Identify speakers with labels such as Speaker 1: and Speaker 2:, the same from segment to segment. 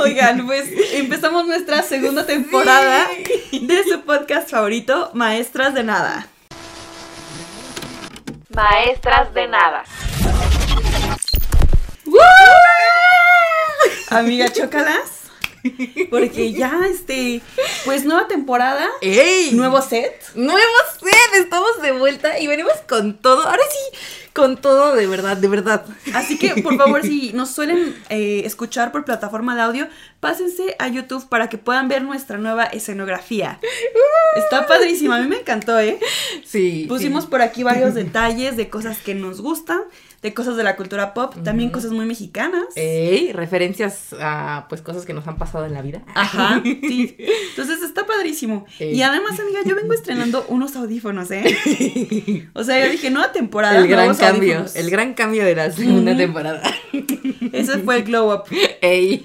Speaker 1: Oigan, pues empezamos nuestra segunda temporada de su podcast favorito, Maestras de Nada.
Speaker 2: Maestras de nada.
Speaker 1: Amiga, chócalas. Porque ya, este, pues nueva temporada,
Speaker 2: ¡Ey!
Speaker 1: nuevo set.
Speaker 2: Nuevo set, estamos de vuelta y venimos con todo. Ahora sí, con todo de verdad, de verdad.
Speaker 1: Así que, por favor, si nos suelen eh, escuchar por plataforma de audio, pásense a YouTube para que puedan ver nuestra nueva escenografía. Está padrísima, a mí me encantó, ¿eh?
Speaker 2: Sí.
Speaker 1: Pusimos por aquí varios detalles de cosas que nos gustan, de cosas de la cultura pop, también cosas muy mexicanas.
Speaker 2: Ey, referencias a pues cosas que nos han pasado en la vida.
Speaker 1: Ajá, sí. Entonces está padrísimo.
Speaker 2: Ey.
Speaker 1: Y además, amiga, yo vengo estrenando unos audífonos, ¿eh? O sea, yo dije, nueva temporada.
Speaker 2: El gran cambio,
Speaker 1: audífonos.
Speaker 2: el gran cambio de la segunda
Speaker 1: Ujú.
Speaker 2: temporada.
Speaker 1: Ese fue el glow up.
Speaker 2: Ey.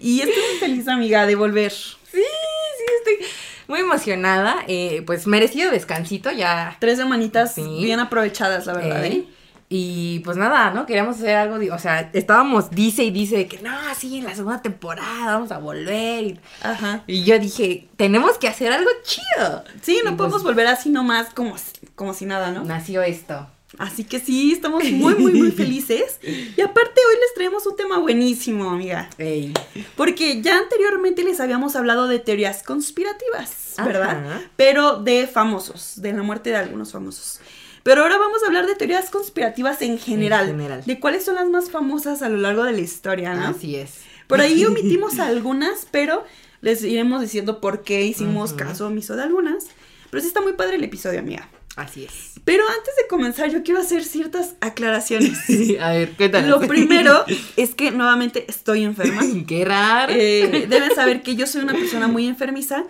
Speaker 1: Y estoy muy feliz, amiga, de volver.
Speaker 2: Sí, sí, estoy muy emocionada. Eh, pues merecido descansito ya.
Speaker 1: Tres semanitas
Speaker 2: Sí.
Speaker 1: bien aprovechadas, la verdad. ¿eh?
Speaker 2: Y pues nada, ¿no? Queríamos hacer algo, de- o sea, estábamos, dice y dice que no, sí, en la segunda temporada vamos a volver. Y,
Speaker 1: Ajá.
Speaker 2: y yo dije, tenemos que hacer algo chido.
Speaker 1: Sí, no
Speaker 2: Y,
Speaker 1: podemos
Speaker 2: pues,
Speaker 1: volver así nomás como, como si nada, ¿no?
Speaker 2: Nació esto.
Speaker 1: Así que sí, estamos muy, muy, muy felices. Y aparte hoy les traemos un tema buenísimo, amiga.
Speaker 2: Ey.
Speaker 1: Porque ya anteriormente les habíamos hablado de teorías conspirativas, ¿verdad?
Speaker 2: Ajá.
Speaker 1: Pero de famosos, de la muerte de algunos famosos. Pero ahora vamos a hablar de teorías conspirativas en general.
Speaker 2: general.
Speaker 1: De cuáles son las más famosas a lo largo de la historia, ¿no?
Speaker 2: Así es.
Speaker 1: Por ahí omitimos algunas, pero les iremos diciendo por qué hicimos
Speaker 2: Ujú.
Speaker 1: caso omiso de algunas. Pero sí está muy padre el episodio, amiga.
Speaker 2: Así es.
Speaker 1: Pero antes de comenzar, yo quiero hacer ciertas aclaraciones.
Speaker 2: a ver, cuéntanos.
Speaker 1: Lo primero es que nuevamente estoy enferma.
Speaker 2: Qué raro.
Speaker 1: Eh, deben saber que yo soy una persona muy enfermiza.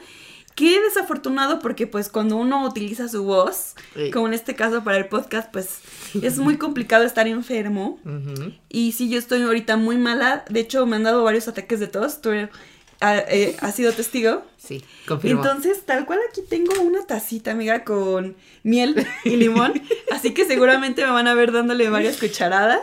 Speaker 1: Qué desafortunado porque pues cuando uno utiliza su voz,
Speaker 2: Sí.
Speaker 1: como en este caso para el podcast, pues es muy complicado estar enfermo. Y sí, yo estoy ahorita muy mala. De hecho, me han dado varios ataques de tos. Tú ha, eh, has sido testigo.
Speaker 2: Sí, confirmo.
Speaker 1: Entonces, tal cual aquí tengo una tacita, amiga, con miel y limón. así que seguramente me van a ver dándole varias cucharadas.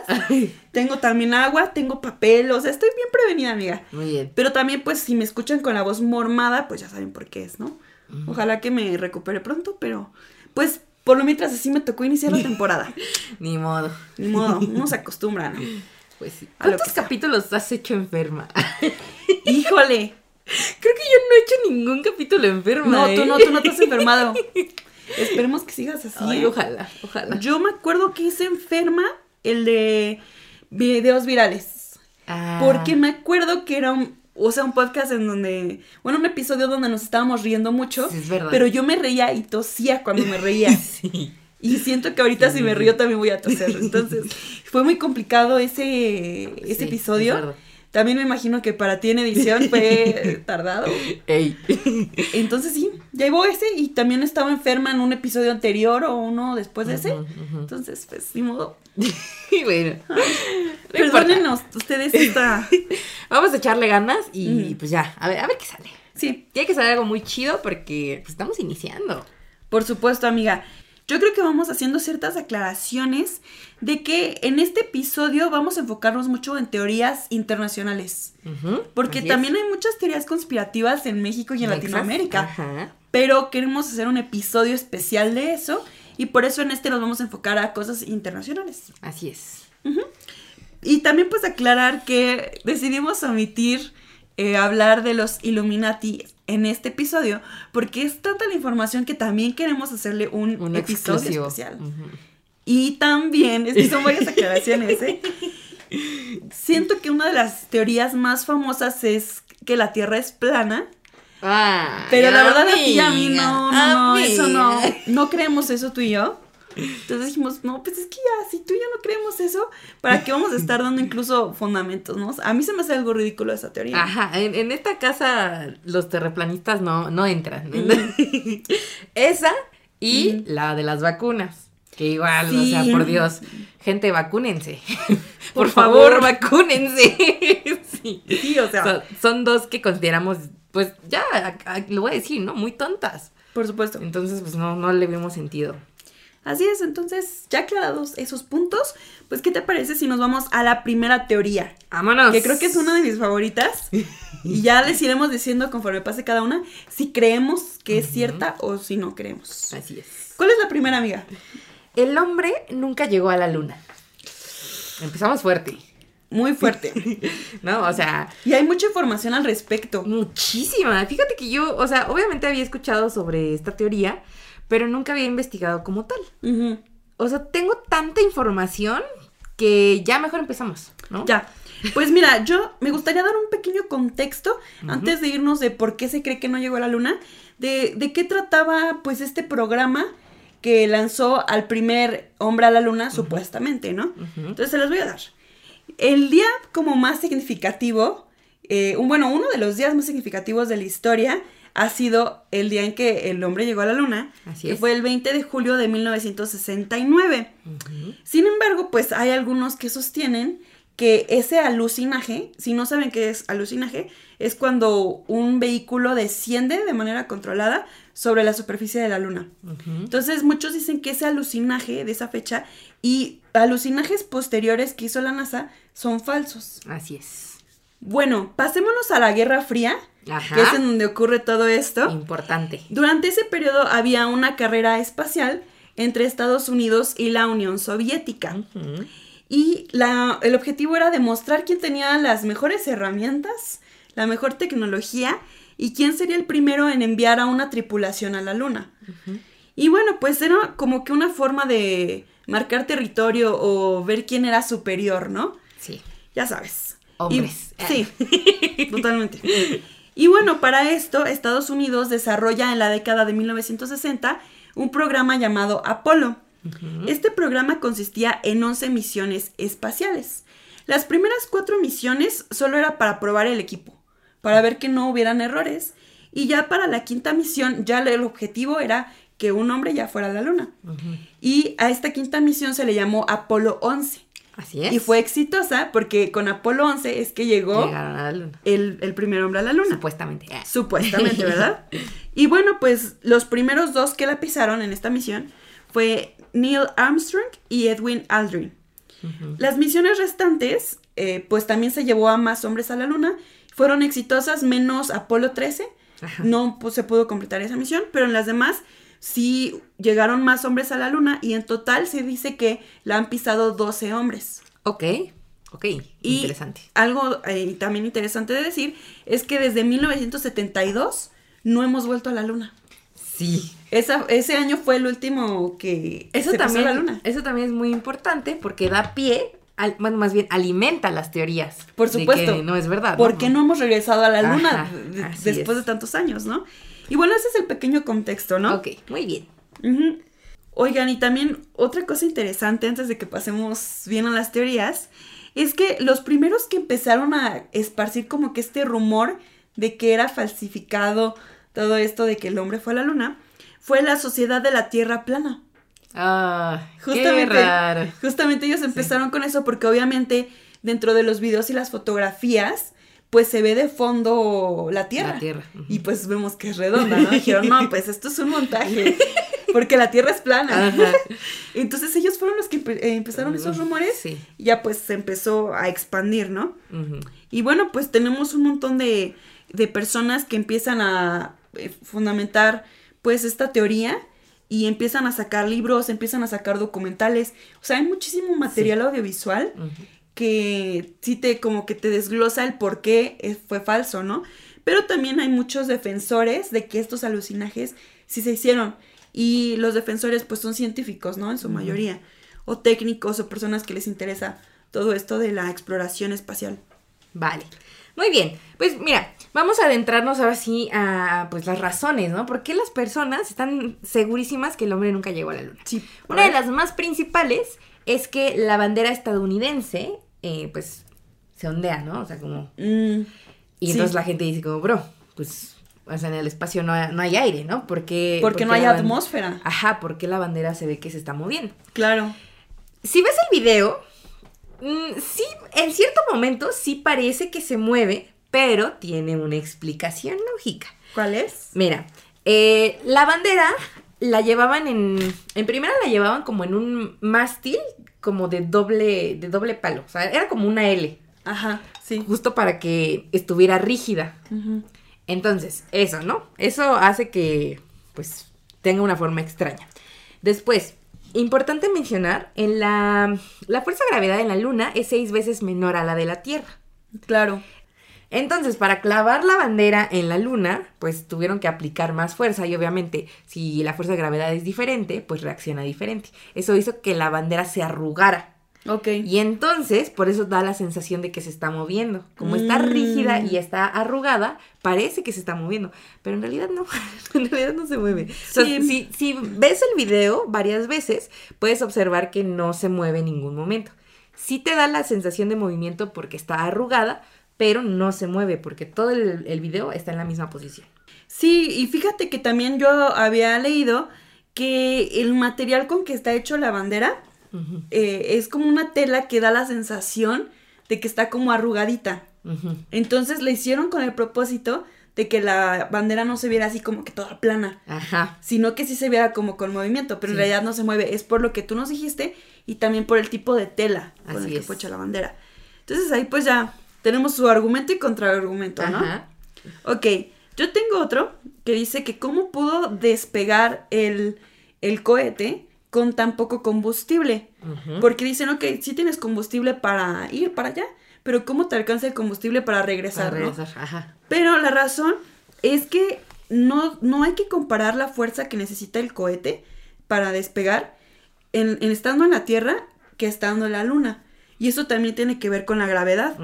Speaker 1: Tengo también agua, tengo papel. O sea, estoy bien prevenida, amiga.
Speaker 2: Muy bien.
Speaker 1: Pero también, pues, si me escuchan con la voz mormada, pues ya saben por qué es, ¿no? Ojalá que me recupere pronto, pero pues por lo mientras así me tocó iniciar la temporada.
Speaker 2: Ni modo.
Speaker 1: Ni modo, uno se acostumbra, ¿no?
Speaker 2: Pues sí. ¿Cuántos capítulos has hecho enferma?
Speaker 1: Híjole.
Speaker 2: Creo que yo no he hecho ningún capítulo enferma.
Speaker 1: No,
Speaker 2: ¿eh?
Speaker 1: tú no, tú no te has enfermado. Esperemos que sigas así.
Speaker 2: Ay, ojalá, ojalá.
Speaker 1: Yo me acuerdo que hice enferma el de videos virales.
Speaker 2: Ah.
Speaker 1: Porque me acuerdo que era un, o sea, un podcast en donde, bueno, un episodio donde nos estábamos riendo mucho.
Speaker 2: Sí, es verdad.
Speaker 1: Pero yo me reía y tosía cuando me reía.
Speaker 2: Sí.
Speaker 1: Y siento que ahorita
Speaker 2: Sí,
Speaker 1: si me río también voy a toser. Entonces, fue muy complicado ese, ese
Speaker 2: Sí,
Speaker 1: episodio.
Speaker 2: es.
Speaker 1: También me imagino que para ti en edición fue tardado.
Speaker 2: Ey.
Speaker 1: Entonces sí, ya llevo ese y también estaba enferma en un episodio anterior o uno después de ese. Entonces, pues, ni modo.
Speaker 2: Y bueno. no importa.
Speaker 1: Perdónenos ustedes esta...
Speaker 2: Vamos a echarle ganas y pues ya, a ver, a ver qué sale.
Speaker 1: Sí,
Speaker 2: Tiene que salir algo muy chido porque pues, estamos iniciando.
Speaker 1: por supuesto, amiga. Yo creo que vamos haciendo ciertas aclaraciones de que en este episodio vamos a enfocarnos mucho en teorías internacionales. Porque también
Speaker 2: es.
Speaker 1: hay muchas teorías conspirativas en México y en. Latinoamérica.
Speaker 2: Ajá.
Speaker 1: Pero queremos hacer un episodio especial de eso. Y por eso en este nos vamos a enfocar a cosas internacionales.
Speaker 2: Así es.
Speaker 1: Y también pues aclarar que decidimos omitir eh, hablar de los Illuminati en este episodio porque es tanta la información que también queremos hacerle un,
Speaker 2: Un
Speaker 1: episodio
Speaker 2: exclusivo.
Speaker 1: especial. Y también, es que son varias aclaraciones, ¿eh? Siento que una de las teorías más famosas es que la Tierra es plana, pero la verdad a ti y a mí no, no, no, eso no, no creemos eso tú y yo. Entonces dijimos, no, pues es que ya, si tú y yo no creemos eso, ¿para qué vamos a estar dando incluso fundamentos, no? A mí se me hace algo ridículo esa teoría.
Speaker 2: Ajá, en, en esta casa los terraplanistas no, no entran. Esa y la de las vacunas. Que igual,
Speaker 1: Sí.
Speaker 2: o sea, por Dios, gente, vacúnense.
Speaker 1: Por
Speaker 2: Por, favor,
Speaker 1: favor.
Speaker 2: vacúnense. sí.
Speaker 1: Sí, o sea,
Speaker 2: Son, son dos que consideramos, pues ya, lo voy a decir, ¿no? Muy tontas.
Speaker 1: por supuesto.
Speaker 2: Entonces, pues no, no le vemos sentido.
Speaker 1: Así es, entonces, ya aclarados esos puntos, pues, ¿qué te parece si nos vamos a la primera teoría?
Speaker 2: Vámonos.
Speaker 1: que creo que es una de mis favoritas. Y ya les iremos diciendo conforme pase cada una si creemos que es cierta o si no creemos.
Speaker 2: Así es.
Speaker 1: ¿Cuál es la primera, amiga?
Speaker 2: El hombre nunca llegó a la luna. Empezamos fuerte,
Speaker 1: Muy fuerte.
Speaker 2: ¿no? O sea,
Speaker 1: Y hay mucha información al respecto.
Speaker 2: muchísima. Fíjate que yo, o sea, obviamente había escuchado sobre esta teoría, pero nunca había investigado como tal.
Speaker 1: Ujú.
Speaker 2: O sea, tengo tanta información que ya mejor empezamos, ¿no?
Speaker 1: Ya. Pues mira, yo me gustaría dar un pequeño contexto antes de irnos de por qué se cree que no llegó a la luna, de, de qué trataba pues este programa que lanzó al primer hombre a la luna, supuestamente, ¿no? Entonces se los voy a dar. El día como más significativo, eh, un, bueno, uno de los días más significativos de la historia ha sido el día en que el hombre llegó a la luna,
Speaker 2: Así
Speaker 1: que
Speaker 2: es.
Speaker 1: fue el 20 de julio de 1969.
Speaker 2: Ujú.
Speaker 1: Sin embargo, pues hay algunos que sostienen que ese alucinaje, si no saben qué es alucinaje, es cuando un vehículo desciende de manera controlada sobre la superficie de la luna. Entonces muchos dicen que ese alucinaje de esa fecha y alucinajes posteriores que hizo la NASA son falsos.
Speaker 2: Así es.
Speaker 1: Bueno, pasémonos a la Guerra Fría,
Speaker 2: Ajá.
Speaker 1: que es en donde ocurre todo esto.
Speaker 2: Importante.
Speaker 1: Durante ese periodo había una carrera espacial entre Estados Unidos y la Unión Soviética. Y la, el objetivo era demostrar quién tenía las mejores herramientas, la mejor tecnología y quién sería el primero en enviar a una tripulación a la Luna. Y bueno, pues era como que una forma de marcar territorio o ver quién era superior, ¿no?
Speaker 2: Sí.
Speaker 1: Ya sabes.
Speaker 2: Hombres.
Speaker 1: Y- sí, totalmente. Y bueno, para esto, Estados Unidos desarrolla en la década de 1960 un programa llamado Apolo. Este programa consistía en 11 misiones espaciales. Las primeras cuatro misiones solo era para probar el equipo, para ver que no hubieran errores. Y ya para la quinta misión, ya el objetivo era que un hombre ya fuera a la luna. Y a esta quinta misión se le llamó Apolo 11.
Speaker 2: Así es.
Speaker 1: Y fue exitosa porque con Apolo 11 es que llegó
Speaker 2: Llegaron a la luna.
Speaker 1: el, el primer hombre a la luna.
Speaker 2: Supuestamente. Ah.
Speaker 1: Supuestamente, ¿verdad? y bueno, pues los primeros dos que la pisaron en esta misión fue Neil Armstrong y Edwin Aldrin. Las misiones restantes, eh, pues también se llevó a más hombres a la luna. Fueron exitosas menos Apolo 13.
Speaker 2: Ajá.
Speaker 1: No pues, se pudo completar esa misión, pero en las demás sí llegaron más hombres a la luna y en total se dice que la han pisado 12 hombres.
Speaker 2: Ok. Ok.
Speaker 1: Y
Speaker 2: Interesante.
Speaker 1: algo eh, también interesante de decir es que desde 1972 no hemos vuelto a la luna.
Speaker 2: Sí.
Speaker 1: Esa- ese año fue el último que
Speaker 2: Eso
Speaker 1: se pasó
Speaker 2: también,
Speaker 1: a la luna.
Speaker 2: eso también es muy importante porque da pie, al, bueno, más bien alimenta las teorías.
Speaker 1: Por
Speaker 2: de
Speaker 1: supuesto.
Speaker 2: que no es verdad.
Speaker 1: ¿Por qué no hemos regresado a la luna
Speaker 2: Ajá,
Speaker 1: de- después
Speaker 2: es.
Speaker 1: de tantos años, no? Y bueno, ese es el pequeño contexto, ¿no?
Speaker 2: Ok, muy bien.
Speaker 1: Oigan, y también otra cosa interesante antes de que pasemos bien a las teorías, es que los primeros que empezaron a esparcir como que este rumor de que era falsificado todo esto de que el hombre fue a la luna, fue la Sociedad de la Tierra Plana.
Speaker 2: Ah, qué
Speaker 1: Justamente,
Speaker 2: raro.
Speaker 1: justamente ellos empezaron con eso porque obviamente dentro de los videos y las fotografías, pues se ve de fondo la Tierra.
Speaker 2: La Tierra.
Speaker 1: Y pues vemos que es redonda, ¿no? Dijeron, no, pues esto es un montaje, porque la Tierra es plana.
Speaker 2: Ajá.
Speaker 1: Entonces ellos fueron los que empe- eh, empezaron esos rumores
Speaker 2: Sí.
Speaker 1: y ya pues se empezó a expandir, ¿no? Y bueno, pues tenemos un montón de, de personas que empiezan a eh, fundamentar pues esta teoría y empiezan a sacar libros, empiezan a sacar documentales. O sea, hay muchísimo material audiovisual. Que sí te como que te desglosa el por qué fue falso, ¿no? Pero también hay muchos defensores de que estos alucinajes sí se hicieron. Y los defensores pues son científicos, ¿no? En su mayoría. O técnicos o personas que les interesa todo esto de la exploración espacial.
Speaker 2: Vale. Muy bien. Pues mira, vamos a adentrarnos ahora sí a pues las razones, ¿no? ¿Por qué las personas están segurísimas que el hombre nunca llegó a la luna?
Speaker 1: Sí.
Speaker 2: Una de las más principales es que la bandera estadounidense, eh, pues, se ondea, ¿no? O sea, como...
Speaker 1: Mm,
Speaker 2: Y
Speaker 1: Sí.
Speaker 2: entonces la gente dice como, bro, pues, o sea, en el espacio no hay, no hay aire, ¿no? Porque...
Speaker 1: porque no hay atmósfera.
Speaker 2: Ajá, porque la bandera se ve que se está moviendo.
Speaker 1: Claro.
Speaker 2: Si ves el video, mm, sí, en cierto momento sí parece que se mueve, pero tiene una explicación lógica.
Speaker 1: ¿Cuál es?
Speaker 2: Mira, eh, la bandera la llevaban en. En primera la llevaban como en un mástil, como de doble, de doble palo. O sea, era como una L.
Speaker 1: Ajá, sí.
Speaker 2: Justo para que estuviera rígida. Entonces, eso, ¿no? Eso hace que, pues, tenga una forma extraña. Después, importante mencionar, en la, la fuerza de gravedad en la Luna es seis veces menor a la de la Tierra.
Speaker 1: Claro.
Speaker 2: Entonces, para clavar la bandera en la luna, pues tuvieron que aplicar más fuerza y obviamente si la fuerza de gravedad es diferente, pues reacciona diferente. Eso hizo que la bandera se arrugara.
Speaker 1: Ok.
Speaker 2: Y entonces, por eso da la sensación de que se está moviendo. Como está
Speaker 1: Mm.
Speaker 2: rígida y está arrugada, parece que se está moviendo. Pero en realidad no, en realidad no se mueve.
Speaker 1: Sí.
Speaker 2: si, si ves el video varias veces, puedes observar que no se mueve en ningún momento. Sí te da la sensación de movimiento porque está arrugada, pero no se mueve porque todo el, el video está en la misma posición.
Speaker 1: Sí, y fíjate que también yo había leído que el material con que está hecho la bandera eh, es como una tela que da la sensación de que está como arrugadita. Entonces le hicieron con el propósito de que la bandera no se viera así como que toda plana,
Speaker 2: Ajá.
Speaker 1: sino que sí se viera como con movimiento, pero
Speaker 2: Sí.
Speaker 1: en realidad no se mueve. Es por lo que tú nos dijiste y también por el tipo de tela con
Speaker 2: Así
Speaker 1: el que fue hecha la bandera. Entonces ahí pues ya tenemos su argumento y contraargumento, ¿no?
Speaker 2: Ajá.
Speaker 1: Ok, yo tengo otro que dice que cómo pudo despegar el, el cohete con tan poco combustible. Porque dicen, ok, sí tienes combustible para ir para allá, pero ¿cómo te alcanza el combustible para regresar?
Speaker 2: Para
Speaker 1: no?
Speaker 2: Ajá.
Speaker 1: Pero la razón es que no, no hay que comparar la fuerza que necesita el cohete para despegar en, en estando en la Tierra que estando en la Luna. Y eso también tiene que ver con la gravedad.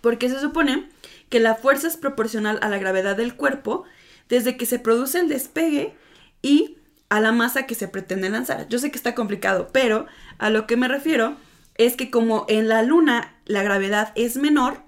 Speaker 1: Porque se supone que la fuerza es proporcional a la gravedad del cuerpo desde que se produce el despegue y a la masa que se pretende lanzar. Yo sé que está complicado, pero a lo que me refiero es que como en la luna la gravedad es menor,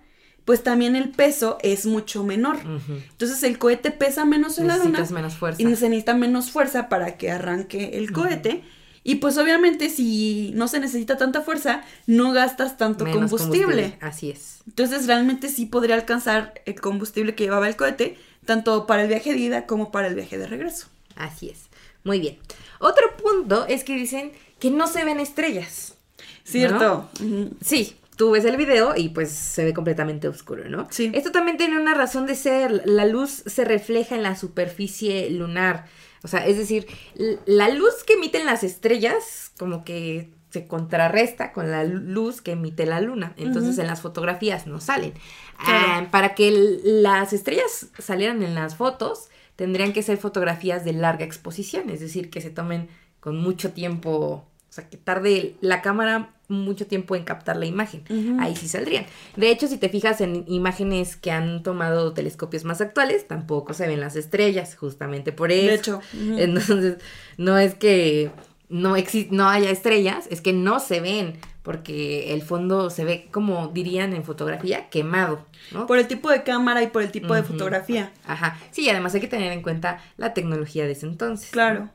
Speaker 1: pues también el peso es mucho menor. Entonces el cohete pesa menos en la luna
Speaker 2: Necesitas menos fuerza.
Speaker 1: y se necesita menos fuerza para que arranque el cohete. Y pues obviamente si no se necesita tanta fuerza, no gastas tanto
Speaker 2: Menos
Speaker 1: combustible.
Speaker 2: Así es.
Speaker 1: Entonces realmente sí podría alcanzar el combustible que llevaba el cohete, tanto para el viaje de ida como para el viaje de regreso.
Speaker 2: Así es. Muy bien. Otro punto es que dicen que no se ven estrellas.
Speaker 1: Cierto.
Speaker 2: Sí, tú ves el video y pues se ve completamente oscuro, ¿no?
Speaker 1: Sí.
Speaker 2: Esto también tiene una razón de ser. La luz se refleja en la superficie lunar. O sea, es decir, la luz que emiten las estrellas como que se contrarresta con la luz que emite la luna. Entonces en las fotografías no salen.
Speaker 1: Claro.
Speaker 2: Ah, para que las estrellas salieran en las fotos, tendrían que ser fotografías de larga exposición, es decir, que se tomen con mucho tiempo, o sea, que tarde la cámara mucho tiempo en captar la imagen. Ahí sí saldrían. De hecho, si te fijas en imágenes que han tomado telescopios más actuales, tampoco se ven las estrellas, justamente por eso.
Speaker 1: De hecho.
Speaker 2: Entonces, no es que no, no haya estrellas, es que no se ven, porque el fondo se ve, como dirían en fotografía, quemado, ¿no?
Speaker 1: Por el tipo de cámara y por el tipo de fotografía.
Speaker 2: Ajá. Sí, y además hay que tener en cuenta la tecnología de ese entonces.
Speaker 1: Claro.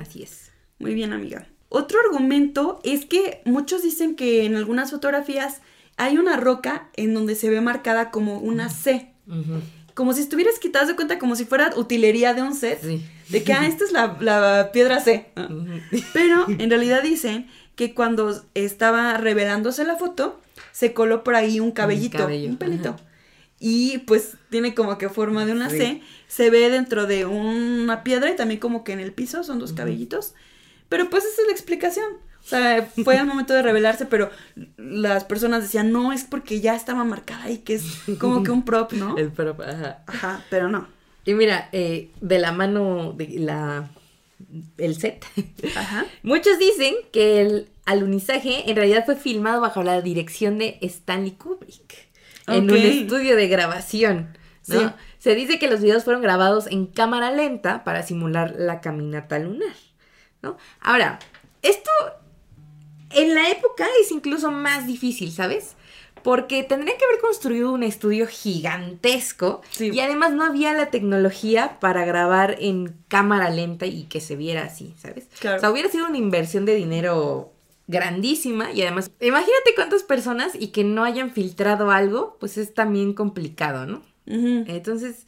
Speaker 2: Así es.
Speaker 1: Muy bien, amiga. Otro argumento es que muchos dicen que en algunas fotografías hay una roca en donde se ve marcada como una C. Como si estuvieras quitadas de cuenta como si fuera utilería de un set.
Speaker 2: Sí.
Speaker 1: De que, ah, esta es la, la piedra C. Pero en realidad dicen que cuando estaba revelándose la foto, se coló por ahí un cabellito, un, pelito.
Speaker 2: ajá.
Speaker 1: Y pues tiene como que forma de una
Speaker 2: Sí.
Speaker 1: C. Se ve dentro de una piedra y también como que en el piso son dos cabellitos. Pero pues esa es la explicación. O sea, fue el momento de revelarse, pero las personas decían, no, es porque ya estaba marcada ahí, que es como que un prop, ¿no?
Speaker 2: El prop, ajá.
Speaker 1: Ajá, pero no.
Speaker 2: Y mira, eh, de la mano de la el set.
Speaker 1: Ajá.
Speaker 2: Muchos dicen que el alunizaje en realidad fue filmado bajo la dirección de Stanley Kubrick en un estudio de grabación. ¿no?
Speaker 1: Sí.
Speaker 2: Se dice que los videos fueron grabados en cámara lenta para simular la caminata lunar. ¿No? Ahora, esto en la época es incluso más difícil, ¿sabes? Porque tendrían que haber construido un estudio gigantesco
Speaker 1: Sí.
Speaker 2: y además no había la tecnología para grabar en cámara lenta y que se viera así, ¿sabes?
Speaker 1: Claro.
Speaker 2: O sea, hubiera sido una inversión de dinero grandísima y además, imagínate cuántas personas y que no hayan filtrado algo, pues es también complicado, ¿no? Entonces,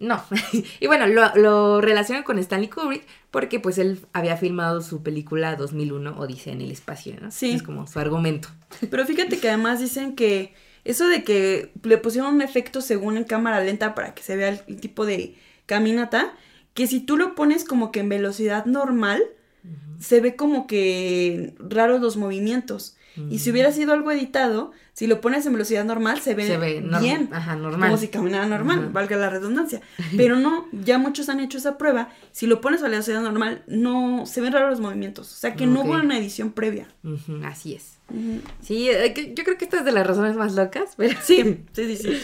Speaker 2: no. y bueno, lo, lo relacionan con Stanley Kubrick porque pues él había filmado su película 2001, Odisea en el espacio, ¿no?
Speaker 1: Sí.
Speaker 2: Es como su argumento.
Speaker 1: Pero fíjate que además dicen que eso de que le pusieron un efecto según en cámara lenta para que se vea el, el tipo de caminata, que si tú lo pones como que en velocidad normal, se ve como que raros los movimientos. Y si hubiera sido algo editado, si lo pones en velocidad normal, se ve,
Speaker 2: Se ve norm-
Speaker 1: bien.
Speaker 2: Ajá, normal.
Speaker 1: Como si caminara normal,
Speaker 2: Ajá.
Speaker 1: valga la redundancia. Pero no, ya muchos han hecho esa prueba. Si lo pones a velocidad normal, no se ven raros los movimientos. O sea que no hubo una edición previa.
Speaker 2: Así es. Sí, eh, yo creo que esta es de las razones más locas, pero
Speaker 1: Sí, sí, sí, sí.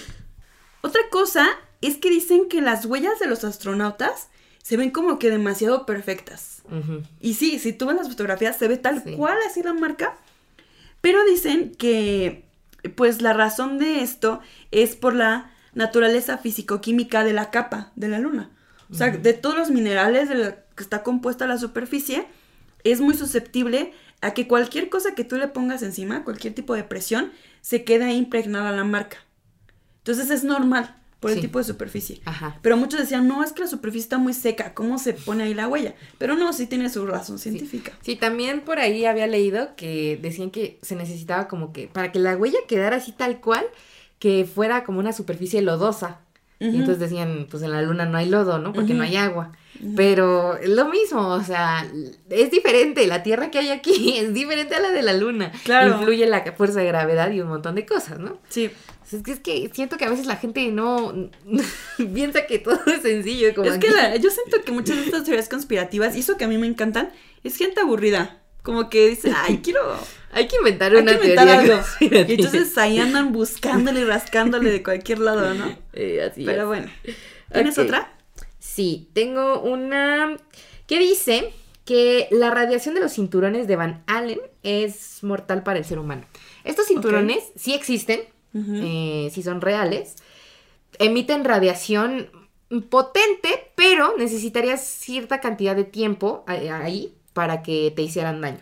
Speaker 1: Otra cosa es que dicen que las huellas de los astronautas se ven como que demasiado perfectas. Y sí, si tú ves las fotografías, se ve tal
Speaker 2: Sí.
Speaker 1: cual así la marca. Pero dicen que, pues la razón de esto es por la naturaleza físico-química de la capa de la luna. O sea, de todos los minerales de la que está compuesta la superficie, es muy susceptible a que cualquier cosa que tú le pongas encima, cualquier tipo de presión, se quede ahí impregnada la marca. Entonces es normal por el tipo de superficie.
Speaker 2: Ajá.
Speaker 1: Pero muchos decían, no, es que la superficie está muy seca, ¿cómo se pone ahí la huella? Pero no, sí tiene su razón científica.
Speaker 2: Sí, también por ahí había leído que decían que se necesitaba como que, para que la huella quedara así tal cual, que fuera como una superficie lodosa. Y entonces decían, pues en la luna no hay lodo, ¿no? Porque no hay agua. Pero es lo mismo, o sea, es diferente. La Tierra que hay aquí es diferente a la de la luna.
Speaker 1: Claro.
Speaker 2: Influye la fuerza de gravedad y un montón de cosas, ¿no?
Speaker 1: Sí.
Speaker 2: Es que, es que siento que a veces la gente no piensa que todo es sencillo. Como
Speaker 1: Es que la- yo siento que muchas de estas teorías conspirativas, y eso que a mí me encantan, es gente aburrida. Como que dice, ay, quiero
Speaker 2: Hay que inventar
Speaker 1: hay
Speaker 2: una
Speaker 1: que inventar
Speaker 2: teoría.
Speaker 1: algo. Y entonces ahí andan buscándole y rascándole de cualquier lado, ¿no?
Speaker 2: Eh, así
Speaker 1: Pero
Speaker 2: es.
Speaker 1: bueno. ¿Tienes otra?
Speaker 2: Sí, tengo una que dice que la radiación de los cinturones de Van Allen es mortal para el ser humano. Estos cinturones sí existen, eh, sí son reales, emiten radiación potente, pero necesitarías cierta cantidad de tiempo eh, ahí para que te hicieran daño.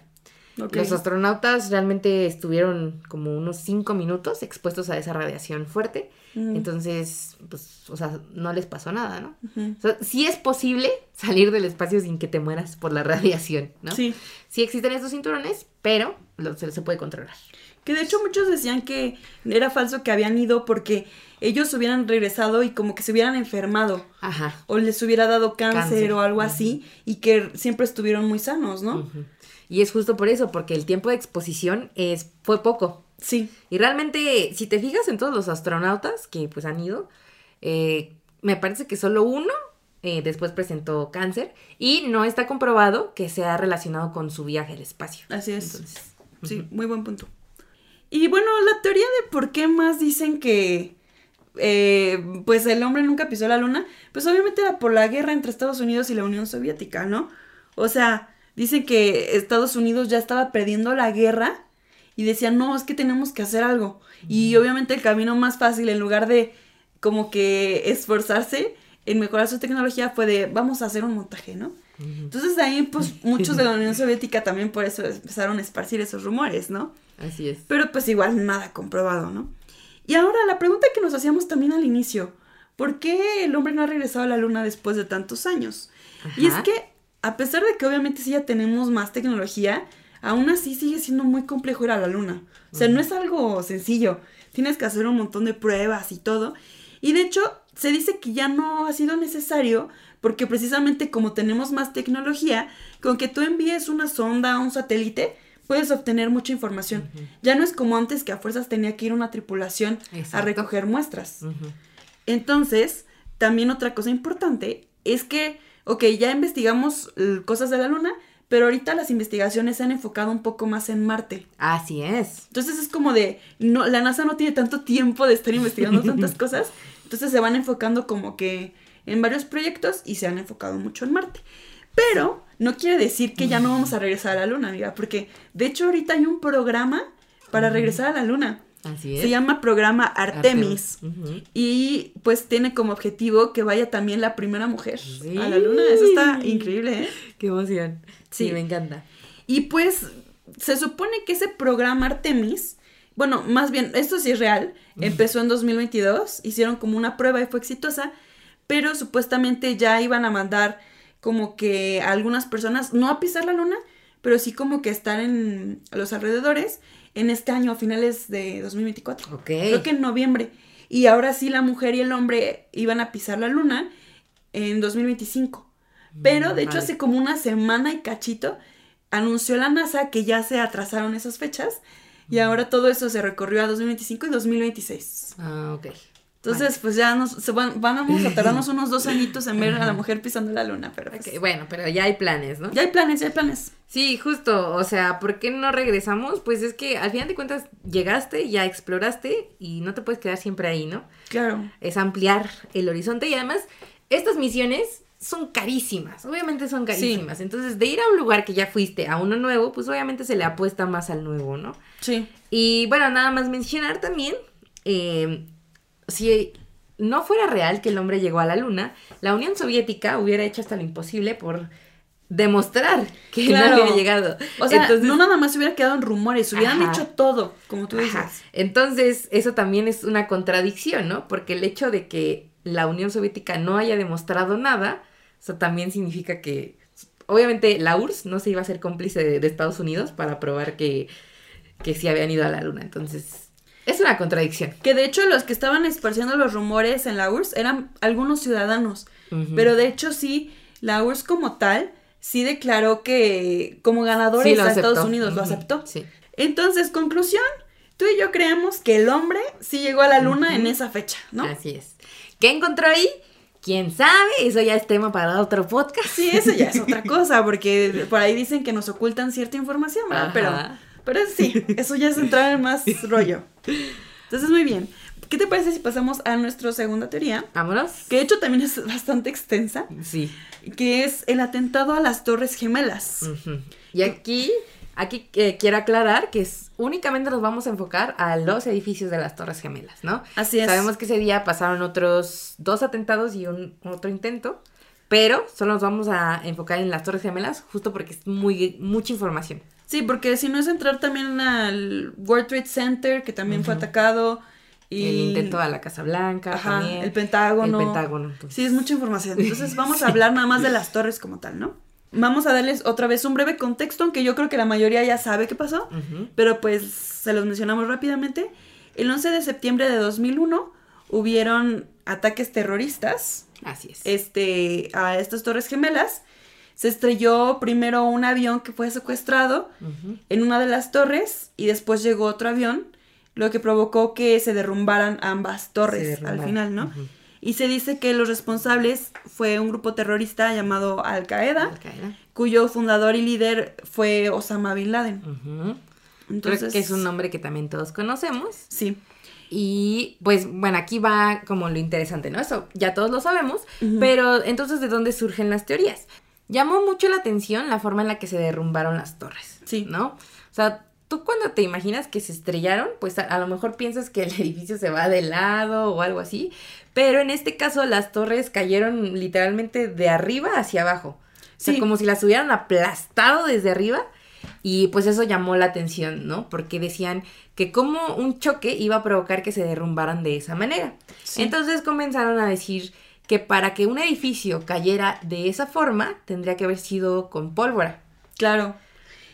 Speaker 2: Los astronautas realmente estuvieron como unos 5 minutos expuestos a esa radiación fuerte.
Speaker 1: Ujú.
Speaker 2: Entonces, pues, o sea, no les pasó nada, ¿no?
Speaker 1: Ujú.
Speaker 2: O sea, sí es posible salir del espacio sin que te mueras por la radiación, ¿no?
Speaker 1: Sí.
Speaker 2: Sí existen estos cinturones, pero lo- se, se puede controlar.
Speaker 1: Que de hecho muchos decían que era falso que habían ido porque ellos hubieran regresado y como que se hubieran enfermado
Speaker 2: Ajá.
Speaker 1: o les hubiera dado cáncer,
Speaker 2: Cáncer.
Speaker 1: o algo así y que siempre estuvieron muy sanos, ¿no?
Speaker 2: Y es justo por eso, porque el tiempo de exposición es, fue poco.
Speaker 1: Sí.
Speaker 2: Y realmente, si te fijas en todos los astronautas que pues han ido, eh, me parece que solo uno eh, después presentó cáncer y no está comprobado que sea relacionado con su viaje al espacio.
Speaker 1: Así es.
Speaker 2: Entonces,
Speaker 1: Sí, muy buen punto. Y bueno, la teoría de por qué más dicen que eh, pues el hombre nunca pisó la luna, pues obviamente era por la guerra entre Estados Unidos y la Unión Soviética, ¿no? O sea, dicen que Estados Unidos ya estaba perdiendo la guerra y decían, no, es que tenemos que hacer algo. Y obviamente el camino más fácil, en lugar de como que esforzarse en mejorar su tecnología, fue de, vamos a hacer un montaje, ¿no? Entonces ahí, pues, muchos de la Unión Soviética también por eso empezaron a esparcir esos rumores, ¿no?
Speaker 2: Así es.
Speaker 1: Pero pues igual nada comprobado, ¿no? Y ahora la pregunta que nos hacíamos también al inicio, ¿por qué el hombre no ha regresado a la luna después de tantos años? Y es que, a pesar de que obviamente sí ya tenemos más tecnología, aún así sigue siendo muy complejo ir a la luna. O sea, no es algo sencillo. Tienes que hacer un montón de pruebas y todo. Y de hecho, se dice que ya no ha sido necesario porque precisamente como tenemos más tecnología, con que tú envíes una sonda, un satélite, puedes obtener mucha información. Ya no es como antes que a fuerzas tenía que ir una tripulación a recoger muestras. Entonces, también otra cosa importante es que, ok, ya investigamos eh, cosas de la Luna, pero ahorita las investigaciones se han enfocado un poco más en Marte.
Speaker 2: Así es.
Speaker 1: Entonces es como de, no, la NASA no tiene tanto tiempo de estar investigando tantas cosas, entonces se van enfocando como que en varios proyectos y se han enfocado mucho en Marte. Pero no quiere decir que ya no vamos a regresar a la Luna, amiga, porque de hecho ahorita hay un programa para regresar a la Luna.
Speaker 2: Así es.
Speaker 1: Se llama programa Artemis. Y pues tiene como objetivo que vaya también la primera mujer
Speaker 2: Sí.
Speaker 1: a la luna. Eso está increíble, ¿eh?
Speaker 2: Qué emoción. Sí,
Speaker 1: Sí.
Speaker 2: me encanta.
Speaker 1: Y pues se supone que ese programa Artemis, bueno, más bien, esto sí es real, empezó en 2022, hicieron como una prueba y fue exitosa, pero supuestamente ya iban a mandar como que a algunas personas, no a pisar la luna, pero sí como que estar en los alrededores en este año, a finales de 2024.
Speaker 2: Ok.
Speaker 1: Creo que en noviembre. Y ahora sí la mujer y el hombre iban a pisar la luna en 2025. Pero de hecho hace como una semana y cachito anunció la NASA que ya se atrasaron esas fechas y ahora todo eso se recorrió a 2025 y 2026.
Speaker 2: Ah, ok.
Speaker 1: Entonces, pues ya nos se van, vamos a tardarnos unos dos añitos en ver a la mujer pisando la luna, pero pues,
Speaker 2: Ok, bueno, pero ya hay planes, ¿no?
Speaker 1: ya hay planes, ya hay planes.
Speaker 2: Sí, justo, o sea, ¿por qué no regresamos? Pues es que al final de cuentas llegaste, ya exploraste y no te puedes quedar siempre ahí, ¿no?
Speaker 1: Claro.
Speaker 2: Es ampliar el horizonte y además estas misiones son carísimas, obviamente son carísimas. Entonces, de ir a un lugar que ya fuiste a uno nuevo, pues obviamente se le apuesta más al nuevo, ¿no?
Speaker 1: Sí.
Speaker 2: Y bueno, nada más mencionar también, eh, si no fuera real que el hombre llegó a la luna, la Unión Soviética hubiera hecho hasta lo imposible por demostrar que
Speaker 1: Claro.
Speaker 2: no había llegado.
Speaker 1: O sea,
Speaker 2: Entonces-
Speaker 1: no nada más se hubiera quedado en rumores, hubieran
Speaker 2: Ajá.
Speaker 1: hecho todo, como tú dices.
Speaker 2: Ajá. Entonces, eso también es una contradicción, ¿no? Porque el hecho de que la Unión Soviética no haya demostrado nada, eso también significa que, obviamente, la URSS no se iba a ser cómplice de, de Estados Unidos para probar que, que sí habían ido a la Luna. Entonces, es una contradicción.
Speaker 1: Que de hecho los que estaban esparciendo los rumores en la URSS eran algunos ciudadanos. Pero de hecho sí, la URSS como tal sí declaró que como ganadores
Speaker 2: Sí,
Speaker 1: a Estados. Unidos lo aceptó.
Speaker 2: Sí.
Speaker 1: Entonces, conclusión, tú y yo creemos que el hombre sí llegó a la luna en esa fecha, ¿no?
Speaker 2: Así es. ¿Qué encontró ahí? ¿Quién sabe? Eso ya es tema para otro podcast.
Speaker 1: Sí, eso ya es otra cosa, porque por ahí dicen que nos ocultan cierta información, ¿verdad? Pero, pero sí, eso ya es entrar en más rollo. Entonces, muy bien. ¿Qué te parece si pasamos a nuestra segunda teoría?
Speaker 2: Vámonos.
Speaker 1: Que de hecho también es bastante extensa,
Speaker 2: Sí.
Speaker 1: que es el atentado a las Torres Gemelas.
Speaker 2: Y aquí, aquí eh, quiero aclarar que es, únicamente nos vamos a enfocar a los edificios de las Torres Gemelas, ¿no?
Speaker 1: Así es.
Speaker 2: Sabemos que ese día pasaron otros dos atentados y un otro intento, pero solo nos vamos a enfocar en las Torres Gemelas justo porque es muy mucha información.
Speaker 1: Sí, porque si no es entrar también al World Trade Center, que también fue atacado. Y...
Speaker 2: El intento a la Casa Blanca
Speaker 1: Ajá,
Speaker 2: también.
Speaker 1: el Pentágono.
Speaker 2: El Pentágono. entonces.
Speaker 1: Sí, es mucha información. Entonces vamos a hablar nada más de las torres como tal, ¿no? Vamos a darles otra vez un breve contexto, aunque yo creo que la mayoría ya sabe qué pasó, pero pues se los mencionamos rápidamente. El 11 de septiembre de 2001 hubieron ataques terroristas
Speaker 2: Así es.
Speaker 1: este, a estas torres gemelas. Se estrelló primero un avión que fue secuestrado en una de las torres y después llegó otro avión, lo que provocó que se derrumbaran ambas torres al final, ¿no? Y se dice que los responsables fue un grupo terrorista llamado Al Qaeda,
Speaker 2: Al Qaeda.
Speaker 1: cuyo fundador y líder fue Osama Bin Laden. Entonces,
Speaker 2: Creo que es un nombre que también todos conocemos.
Speaker 1: Sí,
Speaker 2: Y pues bueno, aquí va como lo interesante, ¿no? Eso ya todos lo sabemos, pero entonces ¿de dónde surgen las teorías? Llamó mucho la atención la forma en la que se derrumbaron las torres,
Speaker 1: Sí.
Speaker 2: ¿no? O sea, tú cuando te imaginas que se estrellaron, pues a, a lo mejor piensas que el edificio se va de lado o algo así, pero en este caso las torres cayeron literalmente de arriba hacia abajo. O sea,
Speaker 1: Sí.
Speaker 2: como si las hubieran aplastado desde arriba. Y pues eso llamó la atención, ¿no? Porque decían que como un choque iba a provocar que se derrumbaran de esa manera.
Speaker 1: Sí.
Speaker 2: Entonces comenzaron a decir que para que un edificio cayera de esa forma, tendría que haber sido con pólvora.
Speaker 1: claro.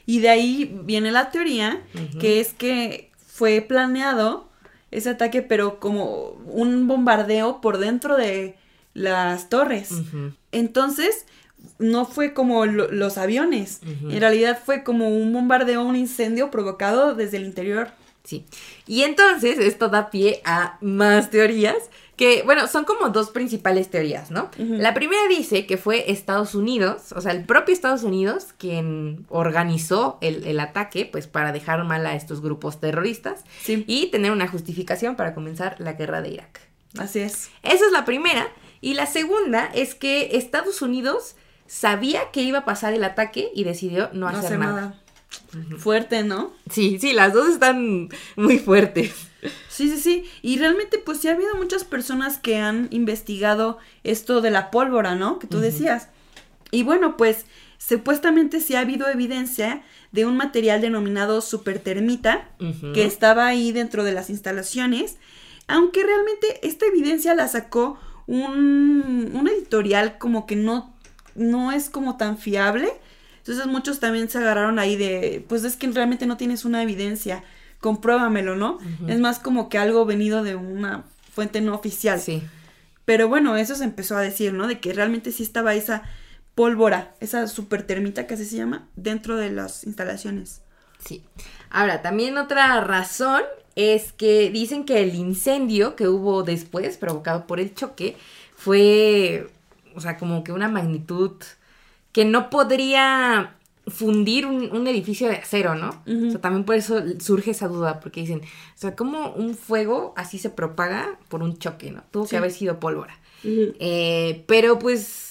Speaker 1: Y de ahí viene la teoría, que es que fue planeado ese ataque, pero como un bombardeo por dentro de las torres. Entonces, no fue como lo- los aviones. En realidad fue como un bombardeo, un incendio provocado desde el interior.
Speaker 2: Sí. Y entonces esto da pie a más teorías que, bueno, son como dos principales teorías, ¿no? La primera dice que fue Estados Unidos, o sea, el propio Estados Unidos quien organizó el, el ataque, pues para dejar mal a estos grupos terroristas
Speaker 1: Sí,
Speaker 2: y tener una justificación para comenzar la guerra de Irak.
Speaker 1: así es.
Speaker 2: Esa es la primera. Y la segunda es que Estados Unidos sabía que iba a pasar el ataque y decidió no,
Speaker 1: No
Speaker 2: hacer
Speaker 1: hace
Speaker 2: nada.
Speaker 1: nada. Fuerte, ¿no?
Speaker 2: Sí, sí, las dos están muy fuertes.
Speaker 1: Sí, sí, sí. Y realmente, pues sí ha habido muchas personas que han investigado esto de la pólvora, ¿no? Que tú decías. Y bueno, pues supuestamente sí ha habido evidencia de un material denominado supertermita que estaba ahí dentro de las instalaciones, aunque realmente esta evidencia la sacó un, un editorial como que no, no es como tan fiable. Entonces muchos también se agarraron ahí de, pues es que realmente no tienes una evidencia compruébamelo, ¿no? Es más como que algo venido de una fuente no oficial.
Speaker 2: Sí.
Speaker 1: Pero bueno, eso se empezó a decir, ¿no? De que realmente sí estaba esa pólvora, esa super termita que así se llama, dentro de las instalaciones.
Speaker 2: Sí. Ahora, también otra razón es que dicen que el incendio que hubo después, provocado por el choque, fue, o sea, como que una magnitud que no podría fundir un, edificio de acero, ¿no? O sea, también por eso surge esa duda, porque dicen, o sea, ¿cómo un fuego así se propaga por un choque, ¿no? Tuvo que haber sido pólvora. Eh, pero pues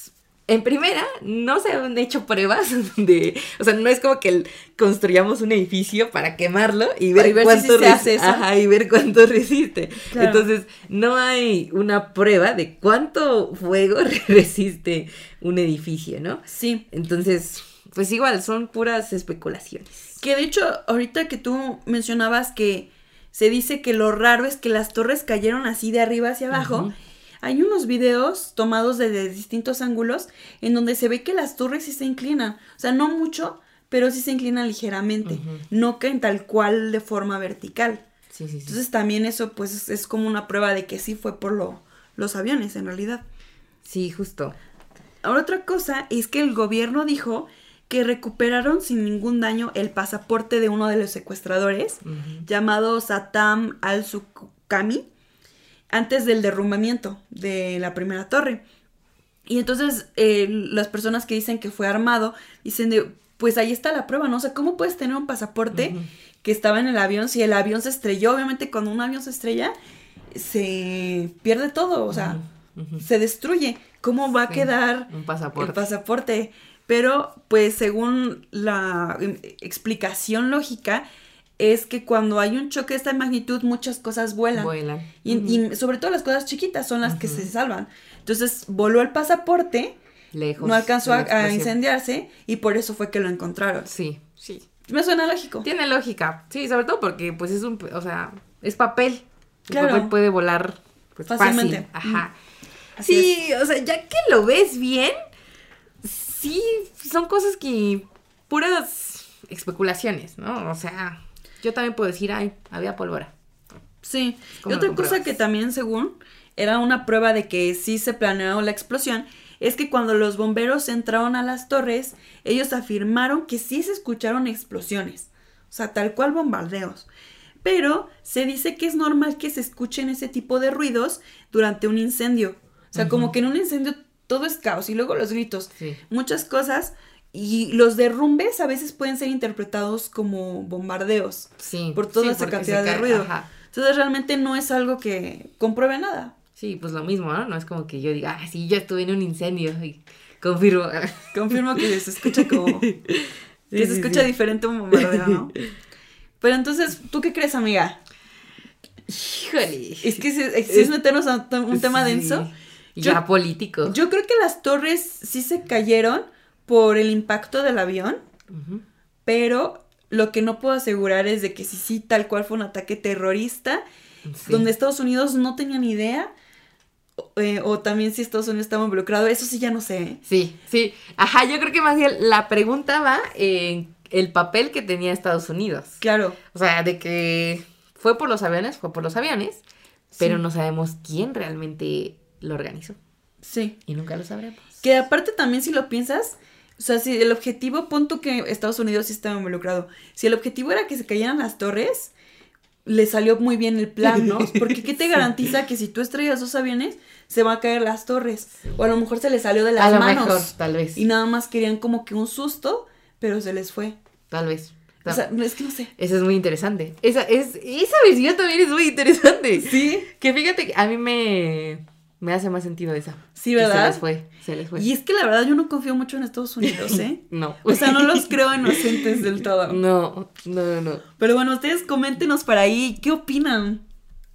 Speaker 2: en primera, no se han hecho pruebas de, o sea, no es como que construyamos un edificio para quemarlo y ver, cuánto resiste. y ver cuánto resiste. Entonces, no hay una prueba de cuánto fuego resiste un edificio, ¿no?
Speaker 1: Sí.
Speaker 2: Entonces, pues igual, son puras especulaciones.
Speaker 1: Que de hecho, ahorita que tú mencionabas que se dice que lo raro es que las torres cayeron así de arriba hacia abajo. Hay unos videos tomados desde distintos ángulos en donde se ve que las torres sí se inclinan. O sea, no mucho, pero sí se inclinan ligeramente. No caen tal cual de forma vertical.
Speaker 2: Sí, sí, sí.
Speaker 1: Entonces también eso pues es como una prueba de que sí fue por lo, los aviones en realidad.
Speaker 2: Sí, justo.
Speaker 1: Ahora otra cosa es que el gobierno dijo que recuperaron sin ningún daño el pasaporte de uno de los secuestradores, llamado Satam al-Sukami, antes del derrumbamiento de la primera torre. Y entonces eh, las personas que dicen que fue armado dicen de, pues ahí está la prueba, ¿no? O sea, ¿cómo puedes tener un pasaporte que estaba en el avión si el avión se estrelló? Obviamente cuando un avión se estrella se pierde todo, o sea, se destruye. ¿Cómo va a quedar
Speaker 2: un pasaporte?
Speaker 1: el pasaporte? Pero pues según la em, explicación lógica, es que cuando hay un choque de esta magnitud, muchas cosas vuelan.
Speaker 2: Vuelan.
Speaker 1: Y, sobre todo las cosas chiquitas son las que se salvan. Entonces voló el pasaporte,
Speaker 2: Lejos
Speaker 1: no alcanzó a, incendiarse y por eso fue que lo encontraron.
Speaker 2: Sí, sí.
Speaker 1: Me suena lógico.
Speaker 2: Tiene lógica. Sí, sobre todo porque pues es un, o sea, es papel. El claro. papel puede volar pues, fácilmente. Ajá. sí, o sea, ya que lo ves bien, sí, son cosas que puras especulaciones, ¿no? O sea, yo también puedo decir, ay, había pólvora.
Speaker 1: Sí. Y otra cosa que también, según, era una prueba de que sí se planeó la explosión, es que cuando los bomberos entraron a las torres, ellos afirmaron que sí se escucharon explosiones. O sea, tal cual bombardeos. Pero se dice que es normal que se escuchen ese tipo de ruidos durante un incendio. O sea, como que en un incendio todo es caos y luego los gritos. Muchas cosas y los derrumbes a veces pueden ser interpretados como bombardeos.
Speaker 2: Sí.
Speaker 1: Por toda esa cantidad de ruido. Entonces realmente no es algo que compruebe nada.
Speaker 2: Sí, pues lo mismo, ¿no? No es como que yo diga, ah, sí, yo estuve en un incendio y confirmo.
Speaker 1: Confirmo que se escucha como... que se escucha diferente un bombardeo, ¿no? Pero entonces, ¿tú qué crees, amiga?
Speaker 2: Híjole.
Speaker 1: Es que si, es meternos a un tema denso.
Speaker 2: Ya político.
Speaker 1: Yo creo que las torres sí se cayeron por el impacto del avión, pero lo que no puedo asegurar es de que si sí, tal cual fue un ataque terrorista, donde Estados Unidos no tenía ni idea, eh, o también si Estados Unidos estaba involucrado, eso sí ya no sé.
Speaker 2: Sí, sí. Ajá, yo creo que más bien la pregunta va en el papel que tenía Estados Unidos.
Speaker 1: Claro.
Speaker 2: O sea, de que fue por los aviones, fue por los aviones, pero no sabemos quién realmente lo organizó.
Speaker 1: Sí.
Speaker 2: Y nunca lo sabremos.
Speaker 1: Que aparte también si lo piensas, o sea, si el objetivo, punto que Estados Unidos sí estaba involucrado, si el objetivo era que se cayeran las torres, le salió muy bien el plan, ¿no? Porque ¿qué te garantiza que si tú estrellas dos aviones, se van a caer las torres? O a lo mejor se les salió de las a lo manos. Mejor,
Speaker 2: tal vez.
Speaker 1: Y nada más querían como que un susto, pero se les fue.
Speaker 2: Tal vez.
Speaker 1: O sea, es que no sé.
Speaker 2: Eso es muy interesante. Esa, es, esa versión también es muy interesante.
Speaker 1: Sí.
Speaker 2: Que fíjate que a mí me me hace más sentido esa.
Speaker 1: Sí, ¿verdad?
Speaker 2: se les fue, se les fue.
Speaker 1: Y es que la verdad yo no confío mucho en Estados Unidos, ¿eh?
Speaker 2: no.
Speaker 1: O sea, no los creo inocentes del todo.
Speaker 2: No, no, no.
Speaker 1: Pero bueno, ustedes coméntenos para ahí, ¿qué opinan?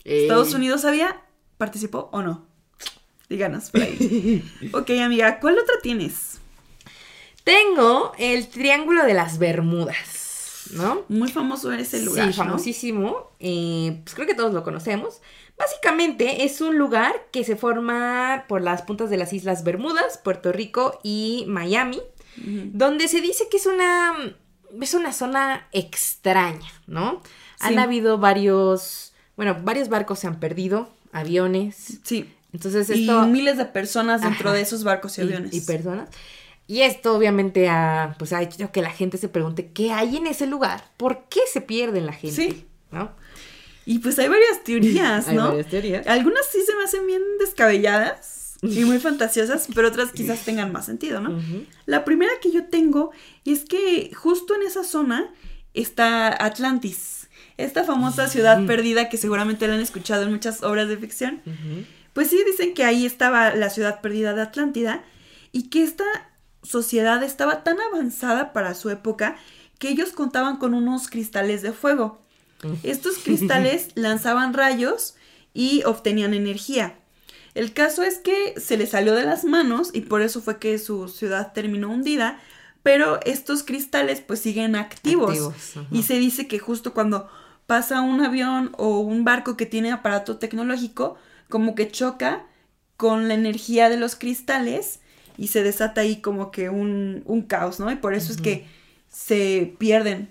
Speaker 1: Eh. ¿Estados Unidos había participó o no? Díganos por ahí. ok, amiga, ¿cuál otra tienes?
Speaker 2: Tengo el Triángulo de las Bermudas, ¿no?
Speaker 1: Muy famoso ese lugar,
Speaker 2: Sí, famosísimo. Eh, pues creo que todos lo conocemos. Básicamente es un lugar que se forma por las puntas de las Islas Bermudas, Puerto Rico y Miami, donde se dice que es una, es una zona extraña, ¿no? Han habido varios, bueno, varios barcos se han perdido, aviones.
Speaker 1: Sí.
Speaker 2: Entonces
Speaker 1: Y
Speaker 2: esto...
Speaker 1: miles de personas dentro
Speaker 2: Ajá.
Speaker 1: de esos barcos y aviones.
Speaker 2: y personas. Y esto obviamente ha, pues, ha hecho que la gente se pregunte qué hay en ese lugar, por qué se pierde la gente,
Speaker 1: Sí.
Speaker 2: ¿no?
Speaker 1: Y pues hay varias teorías,
Speaker 2: Hay
Speaker 1: ¿no?
Speaker 2: varias teorías.
Speaker 1: Algunas sí se me hacen bien descabelladas y muy fantasiosas, pero otras quizás tengan más sentido, ¿no? La primera que yo tengo es que justo en esa zona está Atlantis, esta famosa ciudad perdida que seguramente la han escuchado en muchas obras de ficción. Pues sí, dicen que ahí estaba la ciudad perdida de Atlántida y que esta sociedad estaba tan avanzada para su época que ellos contaban con unos cristales de fuego. Estos cristales lanzaban rayos y obtenían energía. El caso es que se le salió de las manos y por eso fue que su ciudad terminó hundida, pero estos cristales pues siguen activos. Y se dice que justo cuando pasa un avión o un barco que tiene aparato tecnológico, como que choca con la energía de los cristales y se desata ahí como que un, un caos, ¿no? Y por eso es que se pierden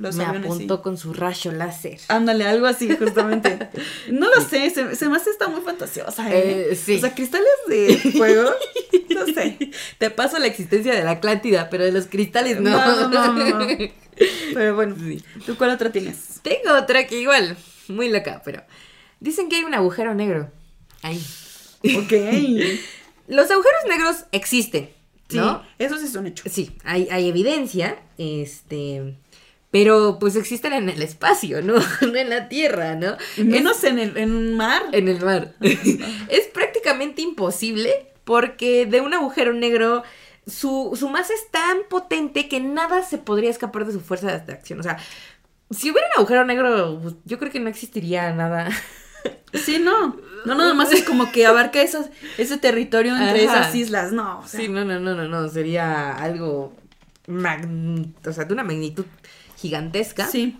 Speaker 1: los
Speaker 2: Me
Speaker 1: aviones. sí.
Speaker 2: apuntó con su rayo láser.
Speaker 1: Ándale, algo así, justamente. No lo sé, se, se me hace está muy fantasiosa, ¿eh?
Speaker 2: Eh, sí.
Speaker 1: O sea, cristales de fuego, no sé.
Speaker 2: Te paso la existencia de la Atlántida, pero de los cristales no.
Speaker 1: No, no, no, no. Pero bueno,
Speaker 2: Sí.
Speaker 1: ¿tú cuál otra tienes?
Speaker 2: Tengo otra que igual, muy loca, pero dicen que hay un agujero negro. Ahí.
Speaker 1: Ok.
Speaker 2: Los agujeros negros existen,
Speaker 1: Sí,
Speaker 2: ¿no?
Speaker 1: eso sí es un hecho.
Speaker 2: Sí, hay, hay evidencia, este, pero pues existen en el espacio, ¿no? No en la Tierra, ¿no?
Speaker 1: Menos en el en un mar.
Speaker 2: En el mar. es prácticamente imposible porque de un agujero negro su, su masa es tan potente que nada se podría escapar de su fuerza de atracción. O sea, si hubiera un agujero negro, pues, yo creo que no existiría nada.
Speaker 1: Sí, no. No, nada más es como que abarca esas, ese territorio entre
Speaker 2: Ajá.
Speaker 1: esas islas. No, o sea,
Speaker 2: Sí, no, no, no, no, no. Sería algo magn- o sea, de una magnitud gigantesca.
Speaker 1: sí.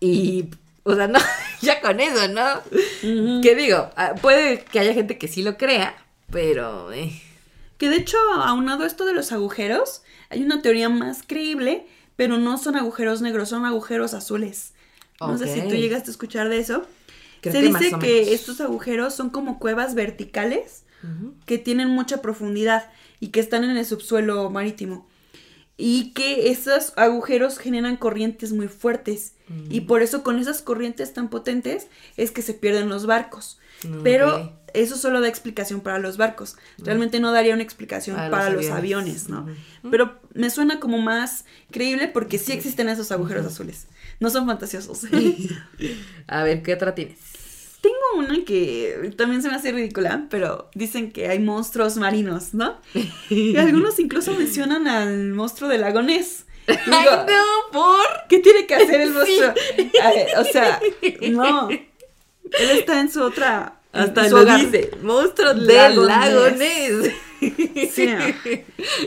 Speaker 2: Y, o sea, no, ya con eso, ¿no? ¿Qué digo? Ah, Puede que haya gente que sí lo crea, pero... eh,
Speaker 1: Que de hecho, aunado esto de los agujeros, hay una teoría más creíble, pero no son agujeros negros, son agujeros azules. No sé si tú llegaste a escuchar de eso.
Speaker 2: Creo
Speaker 1: Se
Speaker 2: que
Speaker 1: dice que estos agujeros son como cuevas verticales que tienen mucha profundidad y que están en el subsuelo marítimo. Y que esos agujeros generan corrientes muy fuertes. Y por eso con esas corrientes tan potentes es que se pierden los barcos.
Speaker 2: Mm,
Speaker 1: Pero eso solo da explicación para los barcos. Realmente no daría una explicación
Speaker 2: Para
Speaker 1: para,
Speaker 2: los
Speaker 1: los
Speaker 2: aviones.
Speaker 1: ¿no? Pero me suena como más creíble porque sí existen esos agujeros azules. No son fantasiosos.
Speaker 2: A ver, ¿qué otra tienes?
Speaker 1: Tengo una que también se me hace ridícula, pero dicen que hay monstruos marinos, ¿no? Y algunos incluso mencionan al monstruo del lago Ness. Y digo,
Speaker 2: Ay, no, por...
Speaker 1: ¿Qué tiene que hacer el monstruo? O sea, no. Él está en su otra.
Speaker 2: Hasta
Speaker 1: su
Speaker 2: lo
Speaker 1: hogar.
Speaker 2: dice. Monstruos
Speaker 1: Lago
Speaker 2: del lago
Speaker 1: Ness.
Speaker 2: Ness.
Speaker 1: Sí, no.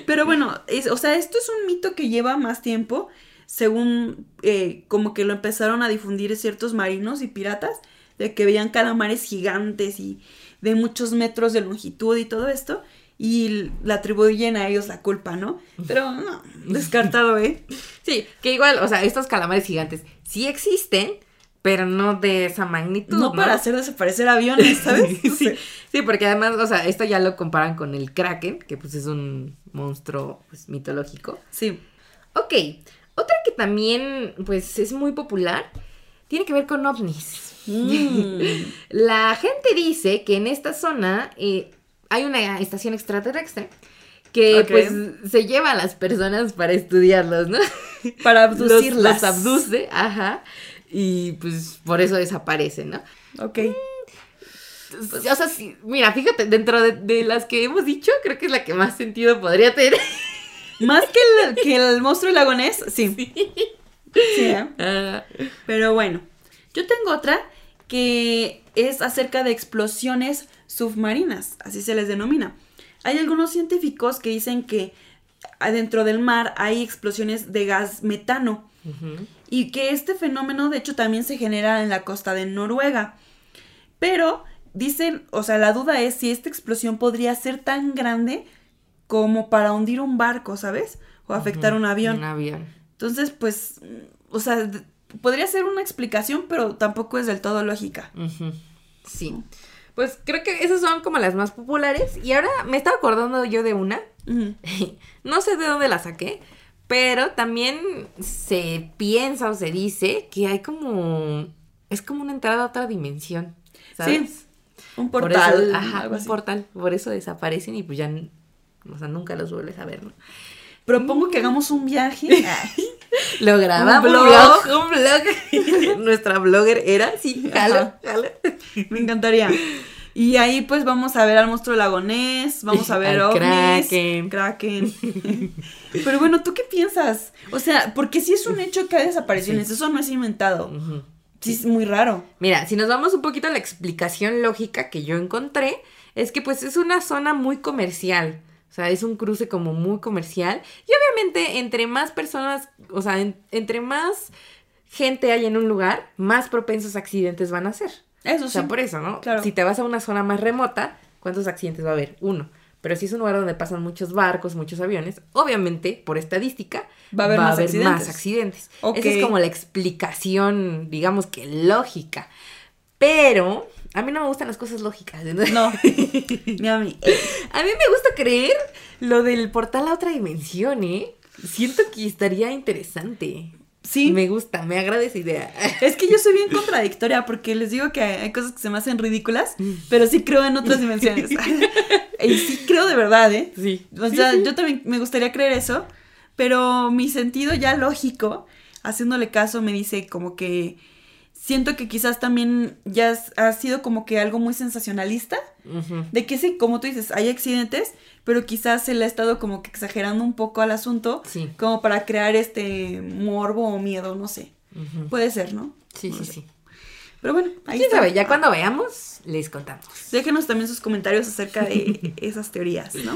Speaker 1: Pero bueno, es- o sea, esto es un mito que lleva más tiempo, según eh, como que lo empezaron a difundir ciertos marinos y piratas, de que veían calamares gigantes y de muchos metros de longitud y todo esto, y le atribuyen a ellos la culpa, ¿no? Pero no, descartado, ¿eh?
Speaker 2: Sí, que igual, o sea, estos calamares gigantes sí existen, pero no de esa magnitud.
Speaker 1: No para hacer desaparecer aviones, ¿sabes? No
Speaker 2: sí,
Speaker 1: sé.
Speaker 2: sí, porque además, o sea, esto ya lo comparan con el Kraken, que pues es un monstruo pues, mitológico.
Speaker 1: Sí.
Speaker 2: Ok, otra que también pues es muy popular tiene que ver con ovnis.
Speaker 1: Mm.
Speaker 2: La gente dice que en esta zona eh, hay una estación extraterrestre que pues se lleva a las personas para estudiarlos, ¿no?
Speaker 1: Para abducirlas.
Speaker 2: los abduce, ajá. Y pues por eso desaparecen, ¿no?
Speaker 1: Ok.
Speaker 2: O sea, sí, mira, fíjate, dentro de, de las que hemos dicho, creo que es la que más sentido podría tener.
Speaker 1: Más que el, que el monstruo lagonés, sí. Sí, ¿eh?
Speaker 2: Ah,
Speaker 1: Pero bueno, yo tengo otra que es acerca de explosiones submarinas, así se les denomina. Hay algunos científicos que dicen que adentro del mar hay explosiones de gas metano y que este fenómeno de hecho también se genera en la costa de Noruega. Pero dicen, o sea, la duda es si esta explosión podría ser tan grande como para hundir un barco, ¿sabes? O afectar un avión.
Speaker 2: Un avión.
Speaker 1: Entonces, pues, o sea, podría ser una explicación, pero tampoco es del todo lógica.
Speaker 2: Sí. Pues creo que esas son como las más populares. Y ahora me estaba acordando yo de una. No sé de dónde la saqué. Pero también se piensa o se dice que hay como. Es como una entrada a otra dimensión. ¿Sabes?
Speaker 1: Sí, un
Speaker 2: Por
Speaker 1: portal,
Speaker 2: eso- ajá,
Speaker 1: algo
Speaker 2: un
Speaker 1: así.
Speaker 2: portal. Por eso desaparecen y pues ya. O sea, nunca los vuelves a ver, ¿no?
Speaker 1: Propongo que hagamos un viaje.
Speaker 2: Lo grabamos.
Speaker 1: Un blog.
Speaker 2: Un blog. Nuestra blogger era, sí, jala,
Speaker 1: Ajá.
Speaker 2: jala.
Speaker 1: Me encantaría. Y ahí pues vamos a ver al monstruo lagonés, vamos a ver
Speaker 2: Al
Speaker 1: ovnis,
Speaker 2: kraken.
Speaker 1: kraken. Pero bueno, ¿tú qué piensas? O sea, porque si es un hecho que hay desapariciones, eso no es inventado. Sí, es muy raro.
Speaker 2: Mira, si nos vamos un poquito a la explicación lógica que yo encontré, es que pues es una zona muy comercial. O sea, es un cruce como muy comercial. Y obviamente entre más personas, o sea, en- entre más gente hay en un lugar, más propensos a accidentes van a ser.
Speaker 1: Eso
Speaker 2: O sea,
Speaker 1: sí.
Speaker 2: por eso, ¿no?
Speaker 1: claro.
Speaker 2: Si te vas a una zona más remota, ¿cuántos accidentes va a haber? Uno. Pero si es un lugar donde pasan muchos barcos, muchos aviones, obviamente, por estadística,
Speaker 1: Va a haber más accidentes.
Speaker 2: accidentes.
Speaker 1: Ok.
Speaker 2: Esa es como la explicación, digamos que lógica. Pero a mí no me gustan las cosas lógicas.
Speaker 1: No. Ni a mí.
Speaker 2: A mí me gusta creer lo del portal a otra dimensión, ¿eh? Siento que estaría interesante.
Speaker 1: Sí.
Speaker 2: Me gusta, me agrada esa idea.
Speaker 1: Es que yo soy bien contradictoria porque les digo que hay cosas que se me hacen ridículas, pero sí creo en otras dimensiones. y sí creo de verdad, ¿eh?
Speaker 2: Sí.
Speaker 1: O sea, yo también me gustaría creer eso, pero mi sentido ya lógico, haciéndole caso, me dice como que siento que quizás también ya ha sido como que algo muy sensacionalista, de que sí, como tú dices, hay accidentes, pero quizás se le ha estado como que exagerando un poco al asunto,
Speaker 2: Sí.
Speaker 1: como para crear este morbo o miedo, no sé. Puede ser, ¿no?
Speaker 2: Sí,
Speaker 1: No
Speaker 2: sí,
Speaker 1: sé.
Speaker 2: sí.
Speaker 1: Pero bueno, ahí
Speaker 2: ¿Quién
Speaker 1: está.
Speaker 2: sabe? Ya cuando veamos, les contamos.
Speaker 1: Déjenos también sus comentarios acerca de esas teorías, ¿no?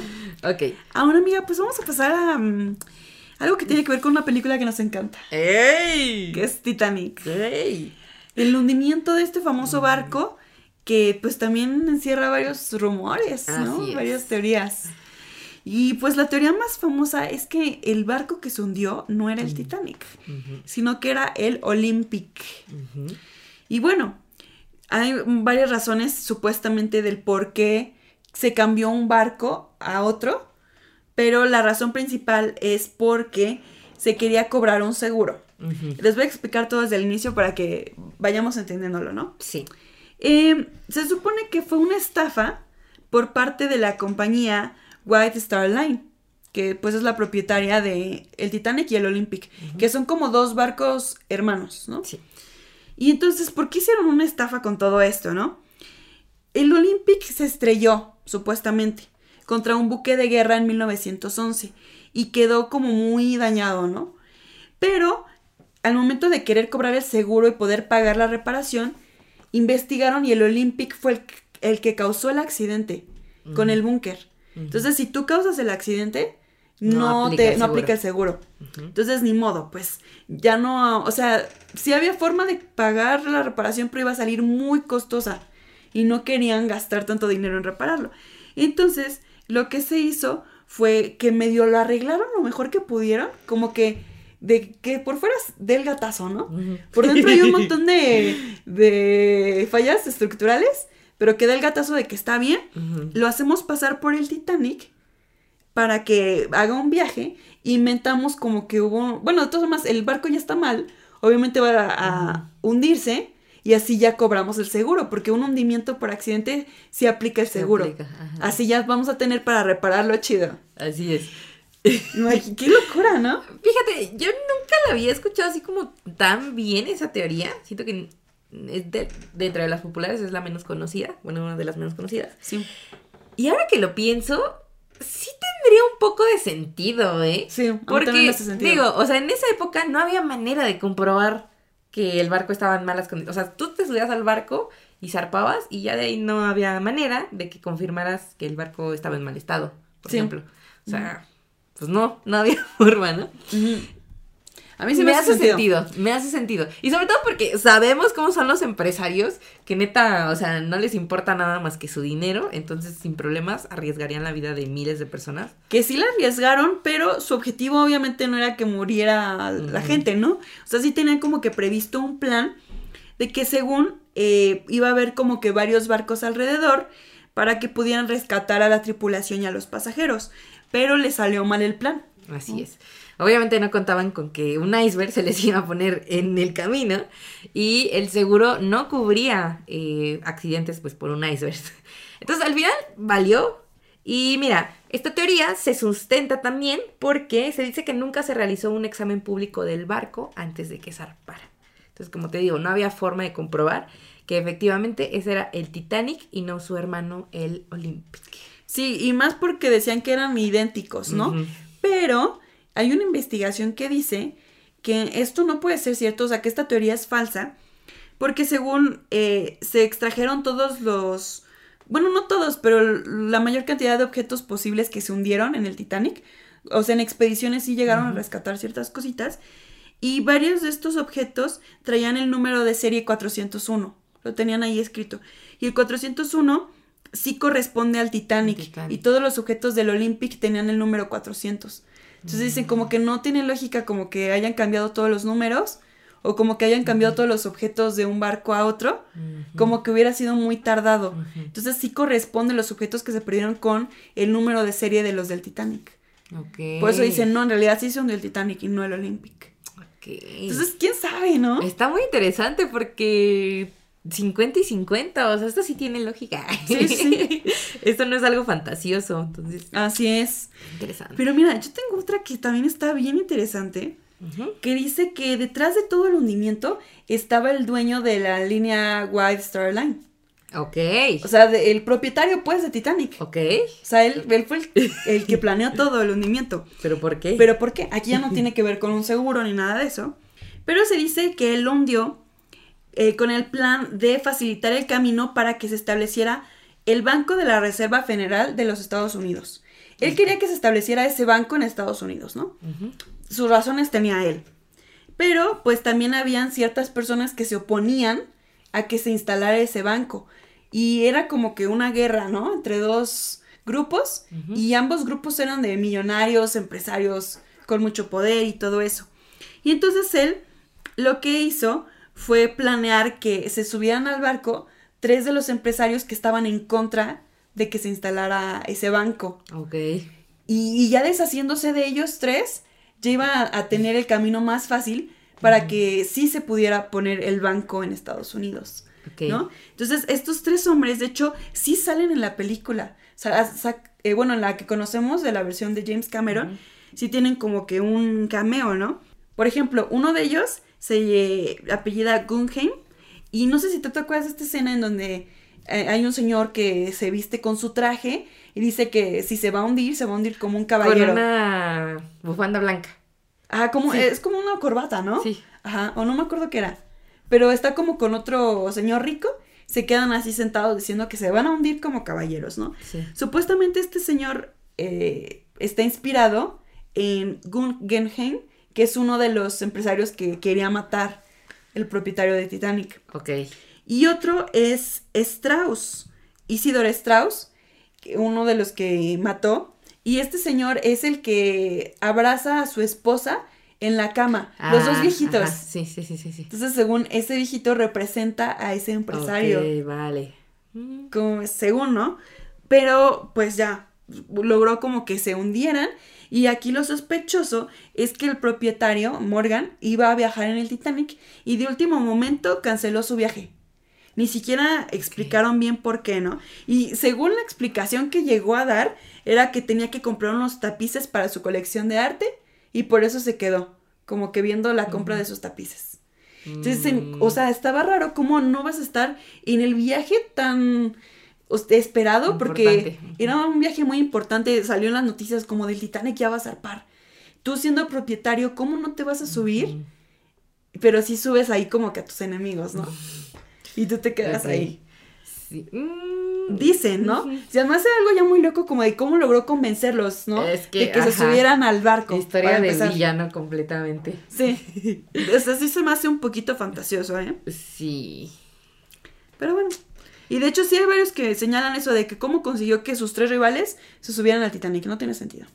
Speaker 2: Ok.
Speaker 1: Ahora, amiga, pues vamos a pasar a mm, algo que tiene que ver con una película que nos encanta,
Speaker 2: ¡Ey!
Speaker 1: que es Titanic.
Speaker 2: ¡Ey!
Speaker 1: El hundimiento de este famoso barco que pues también encierra varios rumores, ¿no? Varias teorías. Y pues la teoría más famosa es que el barco que se hundió no era el Titanic, sino que era el Olympic. Y bueno, hay varias razones supuestamente del por qué se cambió un barco a otro, pero la razón principal es porque se quería cobrar un seguro. Les voy a explicar todo desde el inicio para que vayamos entendiéndolo, ¿no?
Speaker 2: Sí.
Speaker 1: Eh, se supone que fue una estafa por parte de la compañía White Star Line, que pues es la propietaria de el Titanic y el Olympic, que son como dos barcos hermanos, ¿no?
Speaker 2: Sí.
Speaker 1: Y entonces, ¿por qué hicieron una estafa con todo esto, no? El Olympic se estrelló, supuestamente, contra un buque de guerra en 1911 y quedó como muy dañado, ¿no? Pero al momento de querer cobrar el seguro y poder pagar la reparación, investigaron y el Olympic fue el, el que causó el accidente con el búnker. Entonces, si tú causas el accidente,
Speaker 2: No
Speaker 1: no,
Speaker 2: aplica
Speaker 1: te,
Speaker 2: el
Speaker 1: no aplica el seguro. Entonces, ni modo, pues ya no, o sea, sí había forma de pagar la reparación, pero iba a salir muy costosa y no querían gastar tanto dinero en repararlo. Entonces, lo que se hizo fue que medio lo arreglaron lo mejor que pudieron, como que de que por fuera del gatazo, ¿no? Por dentro hay un montón de, de fallas estructurales, pero que da el gatazo de que está bien. Lo hacemos pasar por el Titanic para que haga un viaje. Inventamos como que hubo. Bueno, de todas formas, el barco ya está mal. Obviamente va a, a hundirse. Y así ya cobramos el seguro. Porque un hundimiento por accidente sí aplica el
Speaker 2: Se
Speaker 1: seguro.
Speaker 2: aplica.
Speaker 1: Así ya vamos a tener para repararlo chido.
Speaker 2: Así es.
Speaker 1: Qué locura, ¿no?
Speaker 2: Fíjate, yo nunca la había escuchado así como tan bien esa teoría. Siento que es de, dentro de las populares es la menos conocida. Bueno, una de las menos conocidas.
Speaker 1: Sí.
Speaker 2: Y ahora que lo pienso, sí tendría un poco de sentido, ¿eh?
Speaker 1: Sí, a mí
Speaker 2: Porque,
Speaker 1: también me hace sentido.
Speaker 2: digo, o sea, en esa época no había manera de comprobar que el barco estaba en malas condiciones. O sea, tú te subías al barco y zarpabas y ya de ahí no había manera de que confirmaras que el barco estaba en mal estado, por
Speaker 1: Sí.
Speaker 2: ejemplo. O sea, pues no, no había forma, ¿no?
Speaker 1: A mí sí me, hace sentido.
Speaker 2: Me hace sentido. Y sobre todo porque sabemos cómo son los empresarios, que neta, o sea, no les importa nada más que su dinero, entonces sin problemas arriesgarían la vida de miles de personas.
Speaker 1: Que sí la arriesgaron, pero su objetivo obviamente no era que muriera la gente, ¿no? O sea, sí tenían como que previsto un plan de que según eh, iba a haber como que varios barcos alrededor para que pudieran rescatar a la tripulación y a los pasajeros, pero le salió mal el plan.
Speaker 2: Así es. Obviamente no contaban con que un iceberg se les iba a poner en el camino y el seguro no cubría eh, accidentes pues por un iceberg. Entonces al final valió y mira, esta teoría se sustenta también porque se dice que nunca se realizó un examen público del barco antes de que zarpara. Entonces, como te digo, no había forma de comprobar que efectivamente ese era el Titanic y no su hermano el Olympic.
Speaker 1: Sí, y más porque decían que eran idénticos, ¿no? Pero hay una investigación que dice que esto no puede ser cierto, o sea, que esta teoría es falsa, porque según eh, se extrajeron todos los, bueno, no todos, pero la mayor cantidad de objetos posibles que se hundieron en el Titanic, o sea, en expediciones sí llegaron a rescatar ciertas cositas, y varios de estos objetos traían el número de serie 401, lo tenían ahí escrito, y el 401 sí corresponde al Titanic, Titanic. y todos los objetos del Olympic tenían el número 400. Entonces dicen como que no tiene lógica como que hayan cambiado todos los números o como que hayan cambiado todos los objetos de un barco a otro, como que hubiera sido muy tardado. Entonces sí corresponden los objetos que se perdieron con el número de serie de los del Titanic. Por eso dicen, no, en realidad sí son del Titanic y no el Olympic. Entonces, ¿quién sabe, no?
Speaker 2: Está muy interesante porque 50 y 50, o sea, esto sí tiene lógica. Sí, sí. esto no es algo fantasioso, entonces.
Speaker 1: Así es.
Speaker 2: Interesante.
Speaker 1: Pero mira, yo tengo otra que también está bien interesante, que dice que detrás de todo el hundimiento estaba el dueño de la línea White Star Line.
Speaker 2: Ok.
Speaker 1: O sea, el propietario, pues, de Titanic.
Speaker 2: Ok.
Speaker 1: O sea, él, fue el, el, que planeó todo el hundimiento.
Speaker 2: ¿Pero por qué?
Speaker 1: ¿Pero por qué? Aquí ya no tiene que ver con un seguro ni nada de eso. Pero se dice que él hundió eh, con el plan de facilitar el camino para que se estableciera el Banco de la Reserva Federal de los Estados Unidos. Él quería que se estableciera ese banco en Estados Unidos, ¿no? Sus razones tenía él. Pero pues también habían ciertas personas que se oponían a que se instalara ese banco. Y era como que una guerra, ¿no? Entre dos grupos. Y ambos grupos eran de millonarios, empresarios con mucho poder y todo eso. Y entonces él lo que hizo fue planear que se subieran al barco tres de los empresarios que estaban en contra de que se instalara ese banco.
Speaker 2: Ok.
Speaker 1: Y, ya deshaciéndose de ellos tres, ya iba a, tener el camino más fácil para que sí se pudiera poner el banco en Estados Unidos. ¿No? Entonces, estos tres hombres, de hecho, sí salen en la película. Eh, bueno, en la que conocemos de la versión de James Cameron, sí tienen como que un cameo, ¿no? Por ejemplo, uno de ellos se apellida Guggenheim. Y no sé si te acuerdas de esta escena en donde eh, hay un señor que se viste con su traje y dice que si se va a hundir, se va a hundir como un caballero.
Speaker 2: Con una bufanda blanca.
Speaker 1: Ajá, como, es como una corbata, ¿no?
Speaker 2: Sí.
Speaker 1: Ajá, o no me acuerdo qué era. Pero está como con otro señor rico. Se quedan así sentados diciendo que se van a hundir como caballeros, ¿no?
Speaker 2: Sí.
Speaker 1: Supuestamente este señor eh, está inspirado en Guggenheim, que es uno de los empresarios que quería matar el propietario de Titanic.
Speaker 2: Ok.
Speaker 1: Y otro es Strauss, Isidor Strauss, uno de los que mató. Y este señor es el que abraza a su esposa en la cama. los dos ah, viejitos.
Speaker 2: Sí, sí, sí, sí,
Speaker 1: Entonces, según ese viejito representa a ese empresario.
Speaker 2: Ok, vale.
Speaker 1: Como según, ¿no? Pero, pues ya, logró como que se hundieran y aquí lo sospechoso es que el propietario, Morgan, iba a viajar en el Titanic y de último momento canceló su viaje. Ni siquiera explicaron bien por qué, ¿no? Y según la explicación que llegó a dar, era que tenía que comprar unos tapices para su colección de arte y por eso se quedó, como que viendo la compra de esos tapices. Entonces, o sea, estaba raro cómo no vas a estar en el viaje tan esperado porque era un viaje muy importante, salió en las noticias como del Titanic ya va a zarpar. Tú siendo propietario, ¿cómo no te vas a subir? Pero sí subes ahí como que a tus enemigos, ¿no? Y tú te quedas ahí.
Speaker 2: Sí. Mm,
Speaker 1: Dicen, ¿no? Se además era algo ya muy loco como de cómo logró convencerlos, ¿no?
Speaker 2: Es que,
Speaker 1: de que se subieran al barco.
Speaker 2: Historia de
Speaker 1: empezar.
Speaker 2: villano completamente.
Speaker 1: Sí. O sea, sí se me hace un poquito fantasioso, ¿eh?
Speaker 2: Sí.
Speaker 1: Pero bueno. Y de hecho sí hay varios que señalan eso de que cómo consiguió que sus tres rivales se subieran al Titanic. No tiene sentido.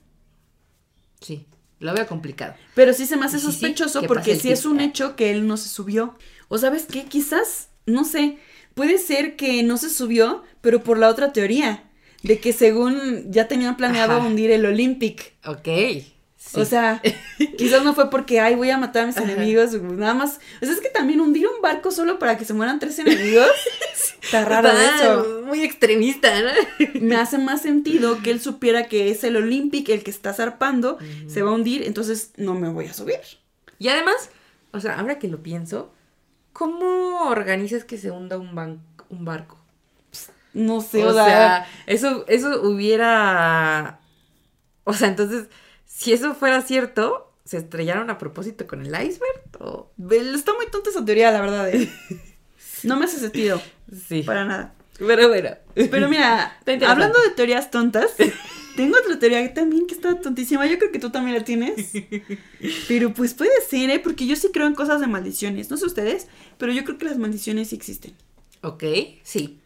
Speaker 2: Sí. Lo veo complicado.
Speaker 1: Pero sí se me hace
Speaker 2: Sí, sí,
Speaker 1: sospechoso
Speaker 2: que
Speaker 1: porque sí es un hecho que él no se subió. O sabes qué, quizás, no sé, puede ser que no se subió, pero por la otra teoría, de que según ya tenían planeado
Speaker 2: Ajá.
Speaker 1: hundir el Olympic.
Speaker 2: Ok. Sí.
Speaker 1: O sea, quizás no fue porque, ay, voy a matar a mis
Speaker 2: Ajá.
Speaker 1: enemigos, nada más. O sea, es que también hundir un barco solo para que se mueran tres enemigos, está raro
Speaker 2: Está
Speaker 1: eso.
Speaker 2: Muy extremista, ¿no?
Speaker 1: Me hace más sentido que él supiera que es el Olympic el que está zarpando, se va a hundir, entonces no me voy a subir.
Speaker 2: Y además, o sea, ahora que lo pienso, ¿cómo organizas que se hunda un, ban- un barco?
Speaker 1: No sé,
Speaker 2: o
Speaker 1: o,
Speaker 2: sea,
Speaker 1: sea,
Speaker 2: eso, eso hubiera. O sea, entonces, si eso fuera cierto, ¿se estrellaron a propósito con el iceberg? O...
Speaker 1: está muy tonta esa teoría, la verdad. eh. No me hace sentido,
Speaker 2: Sí.
Speaker 1: para nada.
Speaker 2: Pero bueno.
Speaker 1: Pero mira, hablando de teorías tontas, tengo otra teoría también que está tontísima. Yo creo que tú también la tienes. Pero pues puede ser, ¿eh? Porque yo sí creo en cosas de maldiciones. No sé ustedes, pero yo creo que las maldiciones sí existen.
Speaker 2: Ok, sí.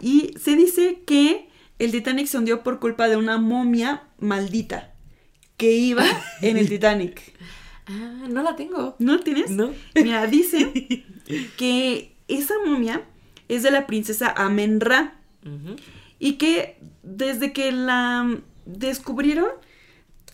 Speaker 1: Y se dice que el Titanic se hundió por culpa de una momia maldita que iba en el Titanic.
Speaker 2: Ah, no la tengo.
Speaker 1: ¿No la tienes?
Speaker 2: No.
Speaker 1: Mira, dice que esa momia es de la princesa Amenra y que desde que la descubrieron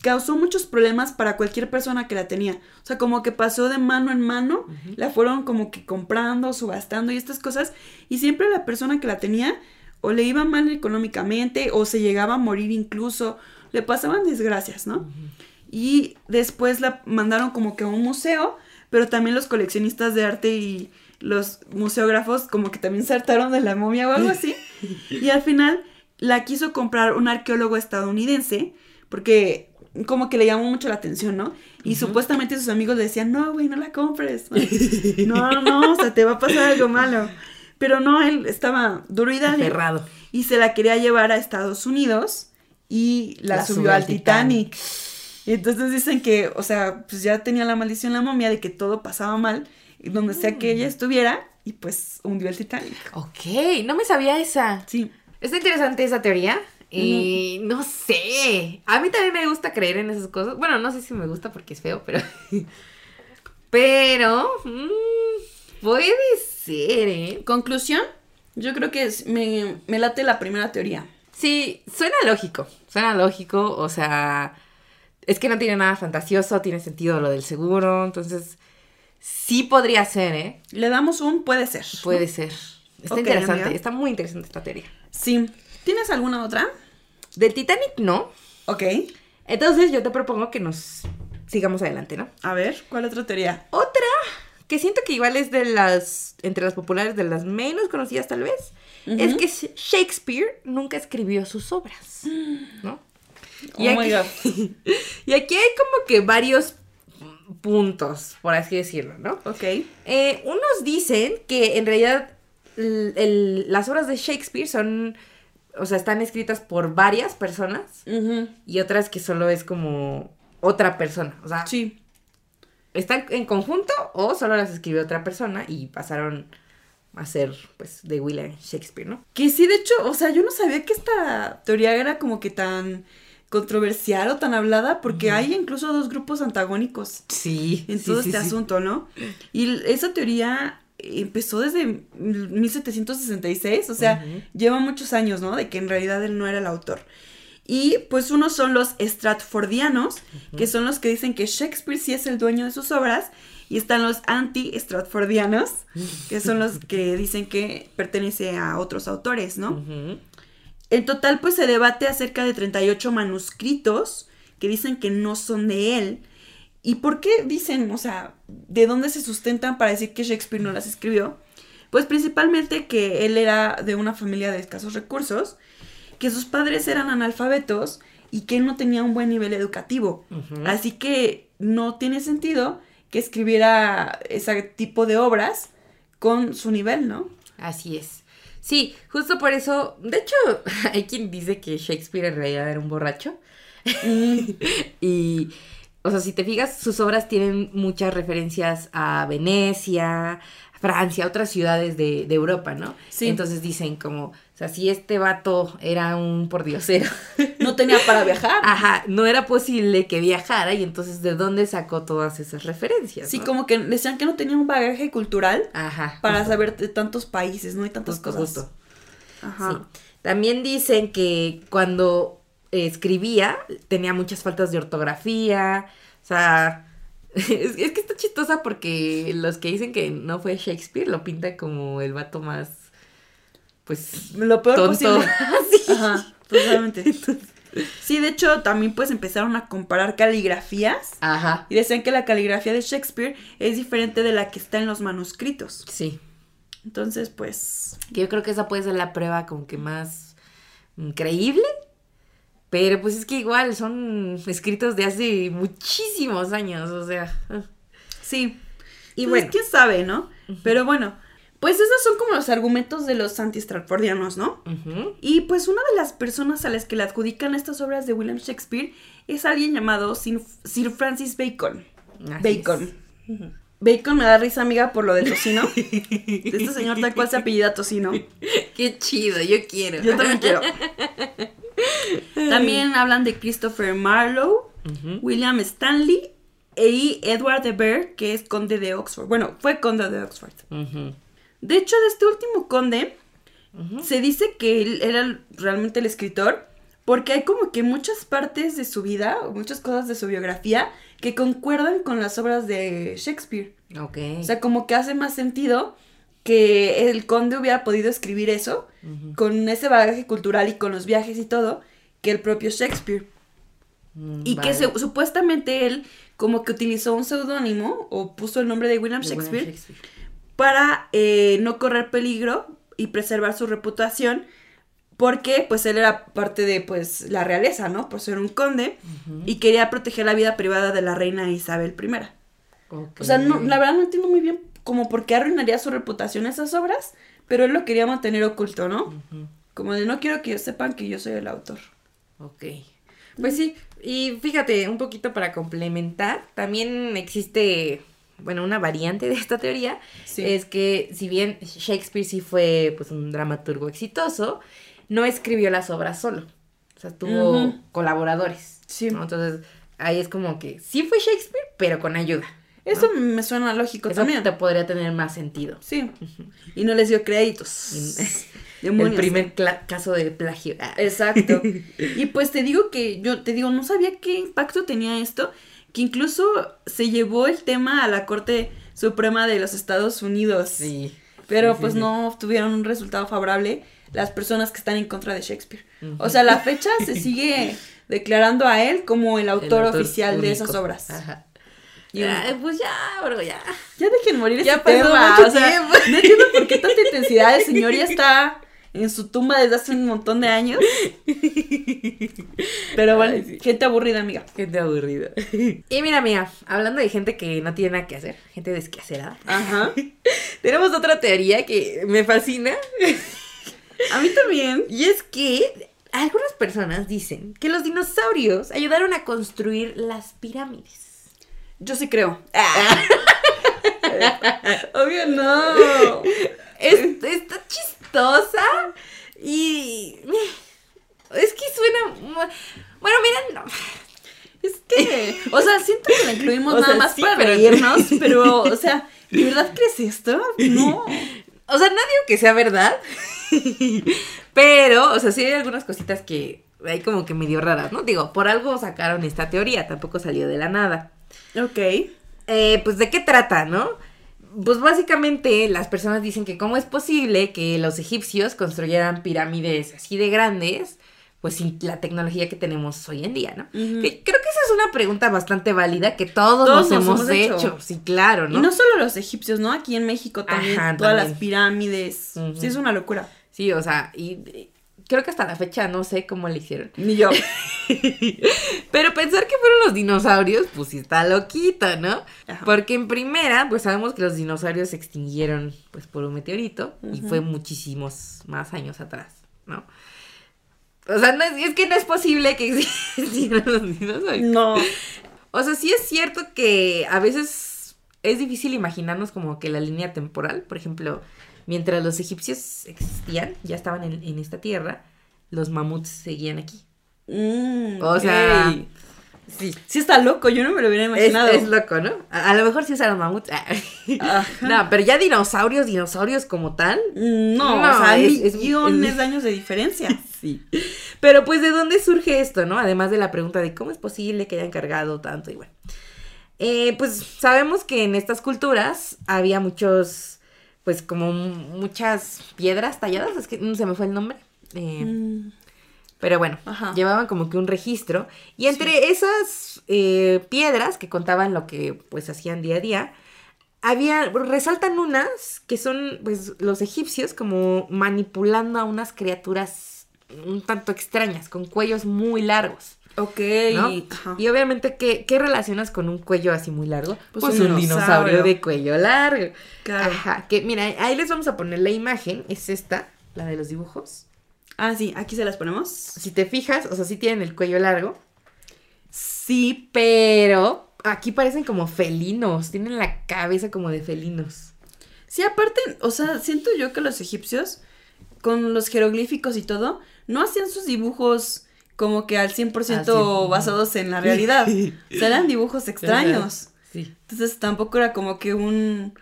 Speaker 1: causó muchos problemas para cualquier persona que la tenía. O sea, como que pasó de mano en mano, la fueron como que comprando, subastando y estas cosas y siempre la persona que la tenía o le iba mal económicamente o se llegaba a morir incluso, le pasaban desgracias, ¿no? Y después la mandaron como que a un museo, pero también los coleccionistas de arte y los museógrafos como que también se hartaron de la momia o algo así. Y al final la quiso comprar un arqueólogo estadounidense porque como que le llamó mucho la atención, ¿no? Y supuestamente sus amigos le decían, no, güey, no la compres. No, no, o sea, te va a pasar algo malo. Pero no, él estaba duro y dale.
Speaker 2: Aferrado.
Speaker 1: Y se la quería llevar a Estados Unidos y la,
Speaker 2: La
Speaker 1: subió
Speaker 2: subió
Speaker 1: al Titanic. Y entonces dicen que, o sea, pues ya tenía la maldición la momia de que todo pasaba mal, y donde sea que ella estuviera, y pues hundió el Titanic.
Speaker 2: Ok, no me sabía esa.
Speaker 1: Sí.
Speaker 2: Está interesante esa teoría. Y no sé. A mí también me gusta creer en esas cosas. Bueno, no sé si me gusta porque es feo, pero. Pero. mm, puede ser, ¿eh?
Speaker 1: Conclusión, yo creo que es- me, me late la primera teoría.
Speaker 2: Sí, suena lógico. Suena lógico. O sea. Es que no tiene nada fantasioso, tiene sentido lo del seguro. Entonces. Sí podría ser, ¿eh?
Speaker 1: Le damos un puede ser.
Speaker 2: Puede ser. Está interesante.
Speaker 1: amiga.
Speaker 2: Está muy interesante esta teoría.
Speaker 1: Sí. ¿Tienes alguna otra?
Speaker 2: Del Titanic, no.
Speaker 1: Ok.
Speaker 2: Entonces yo te propongo que nos sigamos adelante, ¿no?
Speaker 1: A ver, ¿cuál otra teoría?
Speaker 2: Otra que siento que igual es de las, entre las populares, de las menos conocidas tal vez, es que Shakespeare nunca escribió sus obras, ¿no?
Speaker 1: Oh
Speaker 2: Y
Speaker 1: my
Speaker 2: aquí, y aquí hay como que varios puntos, por así decirlo, ¿no?
Speaker 1: Ok.
Speaker 2: Eh, unos dicen que en realidad el- las obras de Shakespeare son, o sea, están escritas por varias personas y otras que solo es como otra persona, o sea,
Speaker 1: Sí.
Speaker 2: Están en conjunto o solo las escribió otra persona y pasaron a ser, pues, de William Shakespeare, ¿no?
Speaker 1: Que sí, de hecho, o sea, yo no sabía que esta teoría era como que tan controversial o tan hablada, porque hay incluso dos grupos antagónicos
Speaker 2: Sí.
Speaker 1: en todo este asunto, ¿no? Y esa teoría empezó desde 1766, o sea, lleva muchos años, ¿no? De que en realidad él no era el autor. Y pues unos son los Stratfordianos, que son los que dicen que Shakespeare sí es el dueño de sus obras, y están los anti-Stratfordianos, que son los que dicen que pertenece a otros autores, ¿no?
Speaker 2: Ujú.
Speaker 1: En total, pues se debate acerca de 38 manuscritos que dicen que no son de él. ¿Y por qué dicen, o sea, de dónde se sustentan para decir que Shakespeare no las escribió? Pues principalmente que él era de una familia de escasos recursos, que sus padres eran analfabetos y que él no tenía un buen nivel educativo. Así que no tiene sentido que escribiera ese tipo de obras con su nivel, ¿no?
Speaker 2: Así es. Sí, justo por eso, de hecho, hay quien dice que Shakespeare en realidad era un borracho. y, o sea, si te fijas, sus obras tienen muchas referencias a Venecia, Francia, otras ciudades de, de Europa, ¿no?
Speaker 1: Sí.
Speaker 2: Entonces dicen como, sea, si este vato era un pordiosero.
Speaker 1: No tenía para viajar.
Speaker 2: Ajá, no era posible que viajara y entonces ¿de dónde sacó todas esas referencias?
Speaker 1: Sí,
Speaker 2: no?
Speaker 1: como que decían que no tenía un bagaje cultural
Speaker 2: Ajá.
Speaker 1: para
Speaker 2: justo,
Speaker 1: saber de tantos países, ¿no? Y tantas
Speaker 2: justo,
Speaker 1: cosas.
Speaker 2: justo.
Speaker 1: Ajá.
Speaker 2: Sí. También dicen que cuando escribía tenía muchas faltas de ortografía, o sea, es, es que está chistosa porque los que dicen que no fue Shakespeare lo pintan como el vato más, pues,
Speaker 1: Lo peor
Speaker 2: tonto.
Speaker 1: posible.
Speaker 2: Sí.
Speaker 1: Ajá, totalmente. Sí, de hecho, también pues empezaron a comparar caligrafías.
Speaker 2: Ajá,
Speaker 1: Y decían que la caligrafía de Shakespeare es diferente de la que está en los manuscritos.
Speaker 2: sí.
Speaker 1: Entonces, pues.
Speaker 2: Yo creo que esa puede ser la prueba como que más mm, creíble. Pero pues es que igual son escritos de hace muchísimos años, o sea.
Speaker 1: Sí.
Speaker 2: Y
Speaker 1: Y
Speaker 2: bueno.
Speaker 1: bueno. quién sabe, ¿no? Pero bueno. Pues esos son como los argumentos de los anti-stratfordianos, ¿no? Y pues una de las personas a las que le adjudican estas obras de William Shakespeare es alguien llamado Sir, Francis Bacon.
Speaker 2: Así
Speaker 1: Bacon. Bacon me da risa, amiga, por lo de tocino. este señor tal cual se apellida tocino.
Speaker 2: Qué chido, yo quiero.
Speaker 1: Yo también quiero. También hablan de Christopher Marlowe. William Stanley y Edward de Vere, que es conde de Oxford. Bueno, fue conde de Oxford.
Speaker 2: Ujú.
Speaker 1: De hecho, de este último conde, se dice que él era realmente el escritor, porque hay como que muchas partes de su vida, o muchas cosas de su biografía, que concuerdan con las obras de Shakespeare.
Speaker 2: Ok.
Speaker 1: O sea, como que hace más sentido que el conde hubiera podido escribir eso con ese bagaje cultural y con los viajes y todo, que el propio Shakespeare.
Speaker 2: Mm,
Speaker 1: Y que se- supuestamente él como que utilizó un seudónimo o puso el nombre de William
Speaker 2: De William
Speaker 1: Shakespeare
Speaker 2: Shakespeare.
Speaker 1: Para eh, no correr peligro y preservar su reputación porque pues él era parte de pues la realeza, ¿no? Por ser un conde y quería proteger la vida privada de la reina Isabel I. O sea, no, la verdad no entiendo muy bien como por qué arruinaría su reputación esas obras, pero él lo quería mantener oculto, ¿no? Como de no quiero que sepan que yo soy el autor.
Speaker 2: Ok. Pues sí, y fíjate, un poquito para complementar, también existe, bueno, una variante de esta teoría,
Speaker 1: Sí.
Speaker 2: es que si bien Shakespeare sí fue pues un dramaturgo exitoso, no escribió las obras solo. O sea, tuvo colaboradores.
Speaker 1: Sí.
Speaker 2: ¿no? Entonces, ahí es como que sí fue Shakespeare, pero con ayuda.
Speaker 1: Eso me suena lógico
Speaker 2: Eso
Speaker 1: también.
Speaker 2: te podría tener más sentido.
Speaker 1: Sí. Y no les dio créditos.
Speaker 2: El primer caso de plagio. Ah.
Speaker 1: Exacto. Y pues te digo que yo te digo, no sabía qué impacto tenía esto, que incluso se llevó el tema a la Corte Suprema de los Estados Unidos.
Speaker 2: Sí.
Speaker 1: Pero
Speaker 2: Sí,
Speaker 1: pues
Speaker 2: sí.
Speaker 1: no obtuvieron un resultado favorable las personas que están en contra de Shakespeare. O sea, la fecha se sigue declarando a él como el
Speaker 2: El
Speaker 1: autor, oficial de esas obras.
Speaker 2: Ajá.
Speaker 1: Y
Speaker 2: Ay, pues ya, bro, ya.
Speaker 1: Ya dejen morir ese
Speaker 2: Ya pasó
Speaker 1: tema. o sea, no entiendo por qué tanta intensidad. El señor ya está en su tumba desde hace un montón de años. Pero bueno,
Speaker 2: Ay, sí.
Speaker 1: gente aburrida, amiga.
Speaker 2: Gente aburrida. Y mira, mía, hablando de gente que no tiene nada que hacer, gente desquacerada,
Speaker 1: Ajá.
Speaker 2: tenemos otra teoría que me fascina.
Speaker 1: A mí también.
Speaker 2: Y es que algunas personas dicen que los dinosaurios ayudaron a construir las pirámides.
Speaker 1: Yo sí creo. Obvio no.
Speaker 2: Es- está chistosa y... Es que suena... Bueno, miren, no.
Speaker 1: Es que, o sea, siento que la incluimos
Speaker 2: O
Speaker 1: nada
Speaker 2: sea,
Speaker 1: más
Speaker 2: sí,
Speaker 1: para
Speaker 2: pero-
Speaker 1: reírnos, pero, o sea, ¿de verdad crees esto? No.
Speaker 2: O sea, no digo que sea verdad, pero, o sea, sí hay algunas cositas que hay como que medio raras, ¿no? Digo, por algo sacaron esta teoría, tampoco salió de la nada.
Speaker 1: Ok.
Speaker 2: Eh, pues, ¿de qué trata, no? Pues básicamente las personas dicen que cómo es posible que los egipcios construyeran pirámides así de grandes, pues sin la tecnología que tenemos hoy en día, ¿no? Que creo que esa es una pregunta bastante válida que todos,
Speaker 1: Todos
Speaker 2: nos, hemos,
Speaker 1: hemos
Speaker 2: hecho.
Speaker 1: hecho.
Speaker 2: Sí, claro, ¿no?
Speaker 1: Y no solo los egipcios, ¿no? Aquí en México también,
Speaker 2: Ajá,
Speaker 1: todas
Speaker 2: también.
Speaker 1: las pirámides. Sí, es una locura.
Speaker 2: Sí, o sea, y creo que hasta la fecha no sé cómo le hicieron.
Speaker 1: Ni yo.
Speaker 2: Pero pensar que fueron los dinosaurios, pues sí está loquito, ¿no?
Speaker 1: Ajá.
Speaker 2: Porque en primera, pues sabemos que los dinosaurios se extinguieron pues por un meteorito y fue muchísimos más años atrás, ¿no? O sea, no es, es que no es posible que existieran los dinosaurios.
Speaker 1: No.
Speaker 2: O sea, sí es cierto que a veces es difícil imaginarnos como que la línea temporal, por ejemplo, mientras los egipcios existían, ya estaban en, en esta tierra, los mamuts seguían aquí.
Speaker 1: Mm,
Speaker 2: O sea. Sí.
Speaker 1: Sí está loco, yo no me lo hubiera
Speaker 2: Es,
Speaker 1: imaginado.
Speaker 2: es loco, ¿no? A, a lo mejor sí usaron mamuts. No, pero ya dinosaurios, dinosaurios como tal.
Speaker 1: No,
Speaker 2: No,
Speaker 1: o sea,
Speaker 2: es- es-
Speaker 1: millones
Speaker 2: es-
Speaker 1: de años de diferencia.
Speaker 2: Sí. Pero pues, ¿de dónde surge esto, no? Además de la pregunta de cómo es posible que hayan cargado tanto y bueno. Eh, pues sabemos que en estas culturas había muchos, pues como muchas piedras talladas, es que no se me fue el nombre. Eh,
Speaker 1: Mm,
Speaker 2: Pero bueno,
Speaker 1: Ajá.
Speaker 2: llevaban como que un registro. Y entre esas eh, piedras que contaban lo que pues hacían día a día, había, resaltan unas que son pues los egipcios como manipulando a unas criaturas un tanto extrañas, con cuellos muy largos.
Speaker 1: Ok.
Speaker 2: ¿no? Y obviamente, ¿qué, qué relacionas con un cuello así muy largo?
Speaker 1: Pues
Speaker 2: Pues,
Speaker 1: un
Speaker 2: un
Speaker 1: dinosaurio.
Speaker 2: dinosaurio de cuello largo.
Speaker 1: Claro.
Speaker 2: Ajá, que mira, ahí les vamos a poner la imagen, es esta, la de los dibujos.
Speaker 1: Ah, sí, aquí se las ponemos.
Speaker 2: Si te fijas, o sea, sí tienen el cuello largo,
Speaker 1: Sí,
Speaker 2: pero aquí parecen como felinos, tienen la cabeza como de felinos.
Speaker 1: sí, aparte, o sea, siento yo que los egipcios, con los jeroglíficos y todo, no hacían sus dibujos como que al 100%
Speaker 2: Así.
Speaker 1: basados en la realidad. o sea, eran dibujos extraños.
Speaker 2: Sí.
Speaker 1: Entonces tampoco era como que un,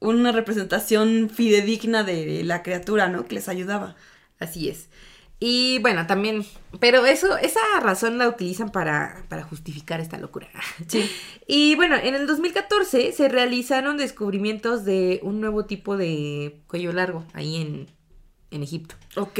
Speaker 1: una representación fidedigna de la criatura, ¿no? Que les ayudaba.
Speaker 2: Así es. Y bueno, también, pero eso, esa razón la utilizan para, para justificar esta locura.
Speaker 1: Sí.
Speaker 2: Y bueno, en el 2014 se realizaron descubrimientos de un nuevo tipo de cuello largo ahí en, en Egipto.
Speaker 1: Ok.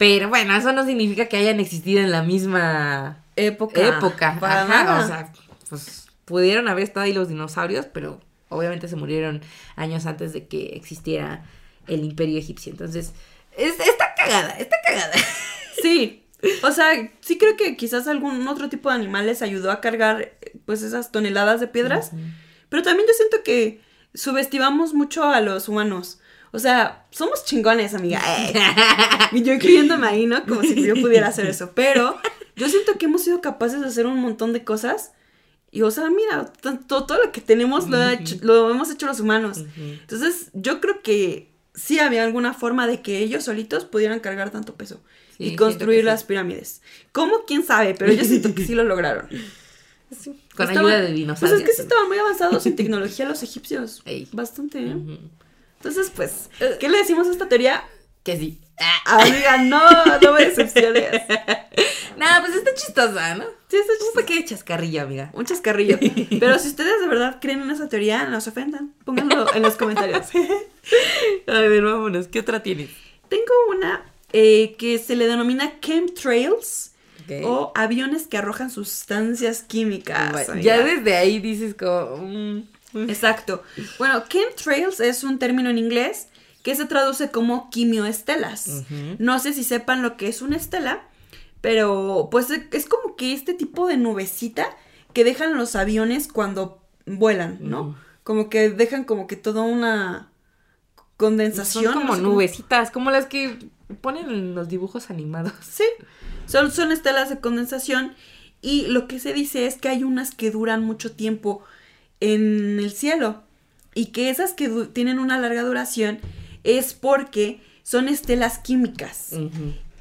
Speaker 2: Pero bueno, eso no significa que hayan existido en la misma
Speaker 1: Época.
Speaker 2: época.
Speaker 1: Para
Speaker 2: Ajá,
Speaker 1: nada.
Speaker 2: O sea, pues pudieron haber estado ahí los dinosaurios, pero obviamente se murieron años antes de que existiera el imperio egipcio. Entonces, es- está cagada, está cagada.
Speaker 1: Sí. O sea, sí creo que quizás algún otro tipo de animal les ayudó a cargar pues esas toneladas de piedras. Pero también yo siento que subestimamos mucho a los humanos. O sea, somos chingones, amiga. Y yo incluyéndome ahí, ¿no? Como si yo pudiera hacer eso. Pero yo siento que hemos sido capaces de hacer un montón de cosas. Y, o sea, mira, todo lo que tenemos lo, hecho- lo hemos hecho los humanos. Entonces, yo creo que sí había alguna forma de que ellos solitos pudieran cargar tanto peso
Speaker 2: Sí,
Speaker 1: y construir
Speaker 2: sí.
Speaker 1: las pirámides. ¿Cómo? ¿Quién sabe? Pero yo siento que sí lo lograron.
Speaker 2: Sí, Con
Speaker 1: Estaban-
Speaker 2: ayuda de
Speaker 1: Pues
Speaker 2: dinosaurios.
Speaker 1: es que sí estaban muy avanzados en tecnología los egipcios.
Speaker 2: Ey.
Speaker 1: Bastante, ¿eh?
Speaker 2: Ujú.
Speaker 1: Entonces, pues, ¿qué le decimos a esta teoría?
Speaker 2: Que sí.
Speaker 1: Amiga, no, no me decepciones.
Speaker 2: Nada, pues está chistosa, ¿no?
Speaker 1: Sí, eso es
Speaker 2: Un pequeño chascarrillo, amiga.
Speaker 1: un chascarrillo. Pero si ustedes de verdad creen en esa teoría, no se ofendan. Pónganlo en los comentarios.
Speaker 2: A ver, vámonos. ¿Qué otra tienes?
Speaker 1: Tengo una eh, que se le denomina chemtrails
Speaker 2: Ok.
Speaker 1: o aviones que arrojan sustancias químicas.
Speaker 2: Bueno, ya desde ahí dices como... mm.
Speaker 1: Exacto. Bueno, chemtrails es un término en inglés que se traduce como quimioestelas.
Speaker 2: Ujú.
Speaker 1: No sé si sepan lo que es una estela, pero pues es como que este tipo de nubecita que dejan los aviones cuando vuelan, ¿no? Como que dejan como que toda una condensación.
Speaker 2: Son como
Speaker 1: no sé cómo-
Speaker 2: nubecitas, como las que ponen en los dibujos animados.
Speaker 1: Sí, son, son estelas de condensación y lo que se dice es que hay unas que duran mucho tiempo en el cielo. Y que esas que tienen una larga duración es porque son estelas químicas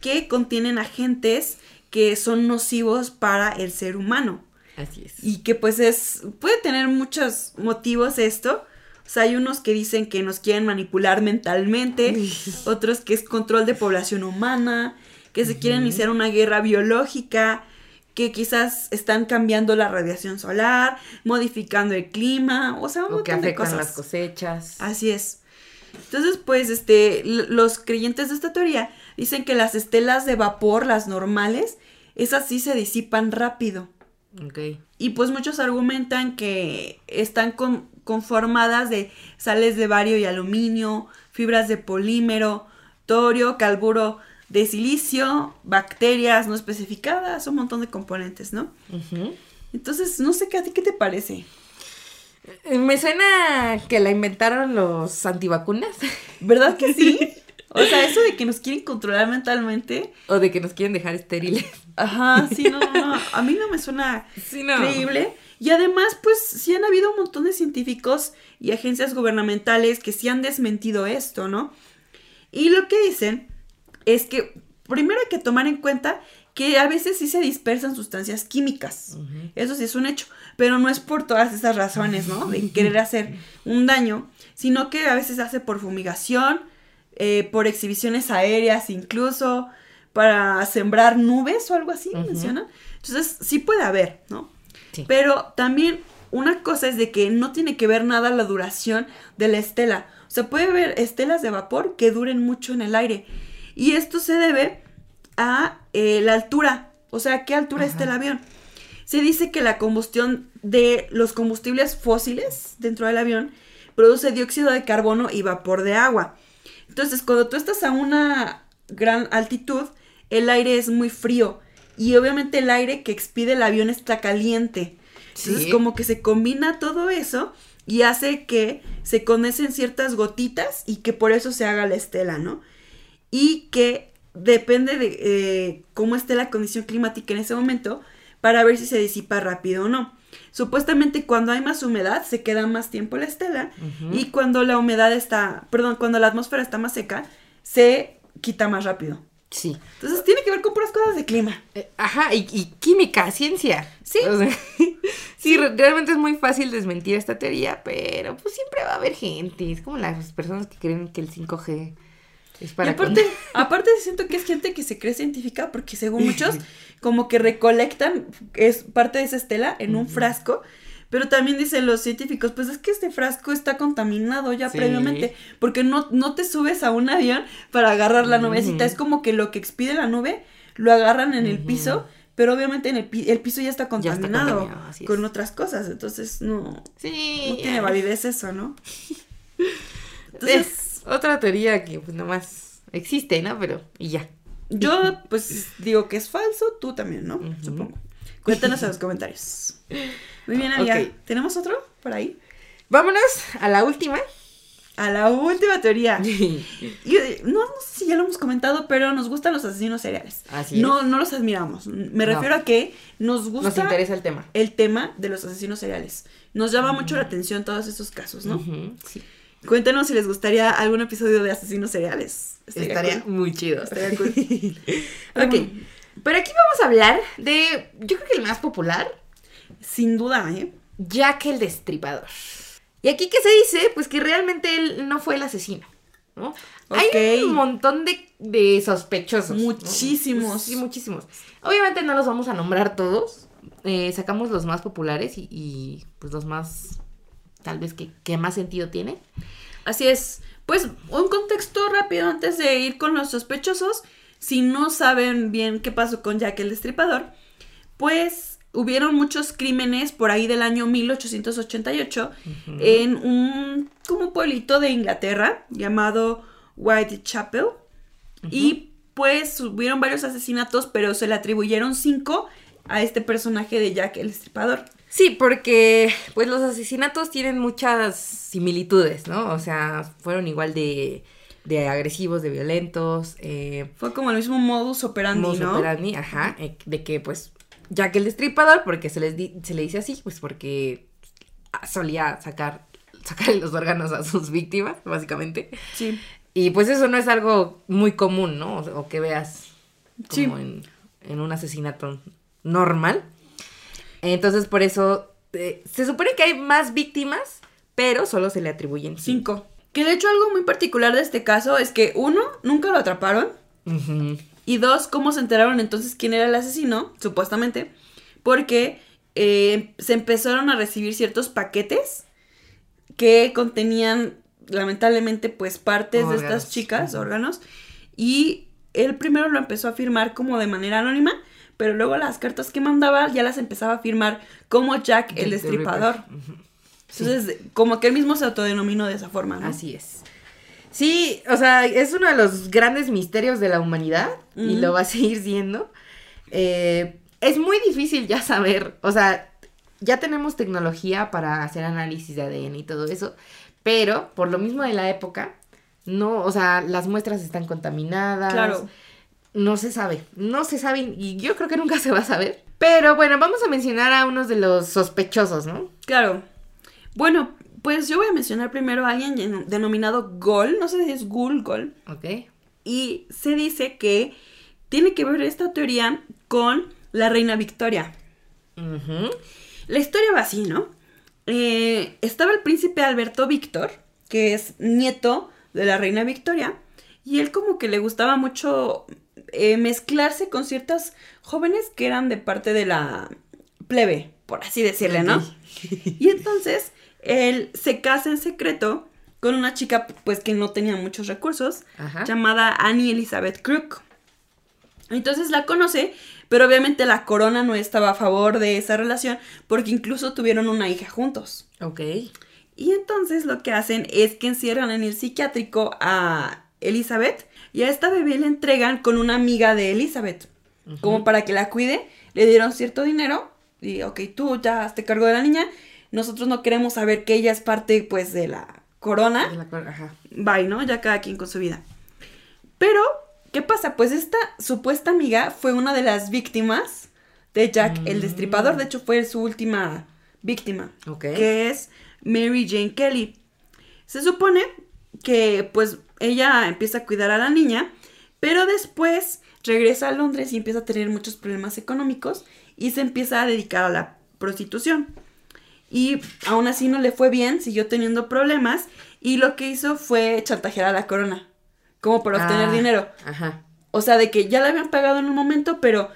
Speaker 1: que contienen agentes que son nocivos para el ser humano.
Speaker 2: Así es.
Speaker 1: y que pues es puede tener muchos motivos esto. O sea, hay unos que dicen que nos quieren manipular mentalmente, otros que es control de población humana, que se quieren iniciar una guerra biológica, que quizás están cambiando la radiación solar, modificando el clima, o sea, un
Speaker 2: O que
Speaker 1: montón de
Speaker 2: afectan
Speaker 1: cosas.
Speaker 2: las cosechas.
Speaker 1: Así es. Entonces, pues, este, los creyentes de esta teoría dicen que las estelas de vapor, las normales, esas sí se disipan rápido.
Speaker 2: Ok.
Speaker 1: Y pues muchos argumentan que están con- conformadas de sales de bario y aluminio, fibras de polímero, torio, calburo de silicio, bacterias no especificadas, un montón de componentes, ¿no? Entonces, no sé qué a ti qué te parece.
Speaker 2: Eh, Me suena que la inventaron los antivacunas
Speaker 1: ¿Verdad que sí? O sea, eso de que nos quieren controlar mentalmente.
Speaker 2: o de que nos quieren dejar estériles.
Speaker 1: Ajá, sí, no, no. A mí no me suena
Speaker 2: Sí, no.
Speaker 1: creíble. Y además, pues sí han habido un montón de científicos y agencias gubernamentales que sí han desmentido esto, ¿no? Y lo que dicen es que primero hay que tomar en cuenta que a veces sí se dispersan sustancias químicas. Eso sí es un hecho, pero no es por todas esas razones, ¿no? De querer hacer un daño, sino que a veces se hace por fumigación, eh, por exhibiciones aéreas incluso, para sembrar nubes o algo así,
Speaker 2: Ujú.
Speaker 1: mencionan. Entonces, sí puede haber, ¿no?
Speaker 2: Sí.
Speaker 1: Pero también una cosa es de que no tiene que ver nada la duración de la estela. O sea, puede haber estelas de vapor que duren mucho en el aire. Y esto se debe a eh, la altura. O sea, ¿qué altura está el avión? Se dice que la combustión de los combustibles fósiles dentro del avión produce dióxido de carbono y vapor de agua. Entonces, cuando tú estás a una gran altitud, el aire es muy frío. Y obviamente el aire que expide el avión está caliente. Entonces,
Speaker 2: Sí.
Speaker 1: como que se combina todo eso y hace que se condensen ciertas gotitas y que por eso se haga la estela, ¿no? Y que depende de eh, cómo esté la condición climática en ese momento para ver si se disipa rápido o no. Supuestamente cuando hay más humedad se queda más tiempo la estela y cuando la humedad está, perdón, cuando la atmósfera está más seca, se quita más rápido.
Speaker 2: Sí.
Speaker 1: Entonces tiene que ver con puras cosas de clima.
Speaker 2: Eh, Ajá, y, y química, ciencia.
Speaker 1: Sí.
Speaker 2: O sea, sí, re- realmente es muy fácil desmentir esta teoría, pero pues siempre va a haber gente. Es como las personas que creen que el 5G es para...
Speaker 1: y aparte,
Speaker 2: con-
Speaker 1: aparte siento que es gente que se cree científica porque según muchos como que recolectan es parte de esa estela en un frasco, pero también dicen los científicos, pues es que este frasco está contaminado ya
Speaker 2: Sí.
Speaker 1: previamente, porque no, no te subes a un avión para agarrar la nubecita, es como que lo que expide la nube lo agarran en el piso, pero obviamente en el, pi- el piso ya está
Speaker 2: Ya está
Speaker 1: contaminado,
Speaker 2: es.
Speaker 1: con otras cosas, entonces no,
Speaker 2: Sí.
Speaker 1: no tiene validez eso, ¿no? Entonces,
Speaker 2: Es otra teoría que pues nomás existe, ¿no? Pero, y ya.
Speaker 1: Yo, pues, digo que es falso, tú también, ¿no? Supongo. Cuéntanos en los comentarios. Muy bien.
Speaker 2: Ok.
Speaker 1: ¿Tenemos otro por ahí?
Speaker 2: Vámonos a la última.
Speaker 1: A la última teoría. Y, eh, no, no sé si ya lo hemos comentado, pero nos gustan los asesinos seriales. no,
Speaker 2: es.
Speaker 1: no los admiramos. Me
Speaker 2: No.
Speaker 1: refiero a que nos gusta
Speaker 2: Nos interesa el tema.
Speaker 1: el tema de los asesinos seriales. Nos llama mucho la atención todos esos casos, ¿no?
Speaker 2: Sí.
Speaker 1: Cuéntanos si les gustaría algún episodio de asesinos seriales.
Speaker 2: Estaría
Speaker 1: cool.
Speaker 2: muy chido.
Speaker 1: Estaría cool.
Speaker 2: ok. Pero aquí vamos a hablar de, yo creo que el más popular,
Speaker 1: Sin duda, ¿eh?
Speaker 2: Jack el Destripador. Y aquí, ¿qué se dice? Pues que realmente él no fue el asesino, ¿no? Hay un montón de, de sospechosos. ¿no?
Speaker 1: Muchísimos.
Speaker 2: Sí, muchísimos. Obviamente no los vamos a nombrar todos. Eh, sacamos los más populares y, y, pues los más, tal vez que, que más sentido tienen.
Speaker 1: Así es. Pues un contexto rápido antes de ir con los sospechosos. Si no saben bien qué pasó con Jack el Destripador, pues hubieron muchos crímenes por ahí del año 1888 en un como pueblito de Inglaterra llamado Whitechapel. Y pues hubieron varios asesinatos, pero se le atribuyeron cinco a este personaje de Jack el Destripador.
Speaker 2: Sí, porque pues los asesinatos tienen muchas similitudes, ¿no? O sea, fueron igual de, de agresivos, de violentos, eh,
Speaker 1: Fue como el mismo modus operandi,
Speaker 2: modus
Speaker 1: ¿no?
Speaker 2: operandi, ajá, eh, de que pues Jack el Destripador, porque se, les di- se le dice así, pues porque solía sacar, sacar los órganos a sus víctimas, básicamente.
Speaker 1: Sí.
Speaker 2: Y pues eso no es algo muy común, ¿no? O, o que veas
Speaker 1: Sí.
Speaker 2: como en, en un asesinato normal. Entonces, por eso eh, se supone que hay más víctimas, pero solo se le atribuyen
Speaker 1: Cinco. Que de hecho algo muy particular de este caso es que uno, nunca lo atraparon. Y dos, cómo se enteraron entonces quién era el asesino, supuestamente. Porque eh, se empezaron a recibir ciertos paquetes que contenían, lamentablemente, pues partes de estas chicas, órganos. Y él primero lo empezó a firmar como de manera anónima, pero luego las cartas que mandaba ya las empezaba a firmar como Jack el
Speaker 2: the
Speaker 1: Destripador.
Speaker 2: Sí.
Speaker 1: Entonces, como que él mismo se autodenominó de esa forma, ¿no?
Speaker 2: Así es. Sí, o sea, es uno de los grandes misterios de la humanidad y lo va a seguir siendo. Eh, es muy difícil ya saber, o sea, ya tenemos tecnología para hacer análisis de ADN y todo eso, pero por lo mismo de la época, no, o sea, las muestras están contaminadas.
Speaker 1: Claro.
Speaker 2: No se sabe, no se sabe y yo creo que nunca se va a saber. Pero bueno, vamos a mencionar a unos de los sospechosos, ¿no?
Speaker 1: Claro. Bueno, pues yo voy a mencionar primero a alguien denominado Gol, no sé si es Gul, Gol,
Speaker 2: Ok.
Speaker 1: y se dice que tiene que ver esta teoría con la reina Victoria. La historia va así, ¿no? Eh, estaba el príncipe Alberto Víctor, que es nieto de la reina Victoria, y él como que le gustaba mucho eh, mezclarse con ciertas jóvenes que eran de parte de la plebe, por así decirle, ¿no? Y entonces él se casa en secreto con una chica pues que no tenía muchos recursos,
Speaker 2: Ajá.
Speaker 1: llamada Annie Elizabeth Crook. Entonces la conoce, pero obviamente la corona no estaba a favor de esa relación porque incluso tuvieron una hija juntos.
Speaker 2: Ok.
Speaker 1: Y entonces lo que hacen es que encierran en el psiquiátrico a Elizabeth y a esta bebé le entregan con una amiga de Elizabeth. Como para que la cuide, le dieron cierto dinero y ok, tú ya hazte cargo de la niña. Nosotros no queremos saber que ella es parte pues de la corona
Speaker 2: De la cor- Ajá.
Speaker 1: bye, ¿no? Ya cada quien con su vida. Pero, ¿qué pasa? Pues esta supuesta amiga fue una de las víctimas de Jack el Destripador. De hecho, fue su última víctima.
Speaker 2: Ok.
Speaker 1: Que es Mary Jane Kelly. Se supone que, pues, ella empieza a cuidar a la niña, pero después regresa a Londres y empieza a tener muchos problemas económicos y se empieza a dedicar a la prostitución. Y aún así no le fue bien, siguió teniendo problemas y lo que hizo fue chantajear a la corona, como para obtener
Speaker 2: Ah,
Speaker 1: dinero.
Speaker 2: Ajá.
Speaker 1: O sea, de que ya le habían pagado en un momento, pero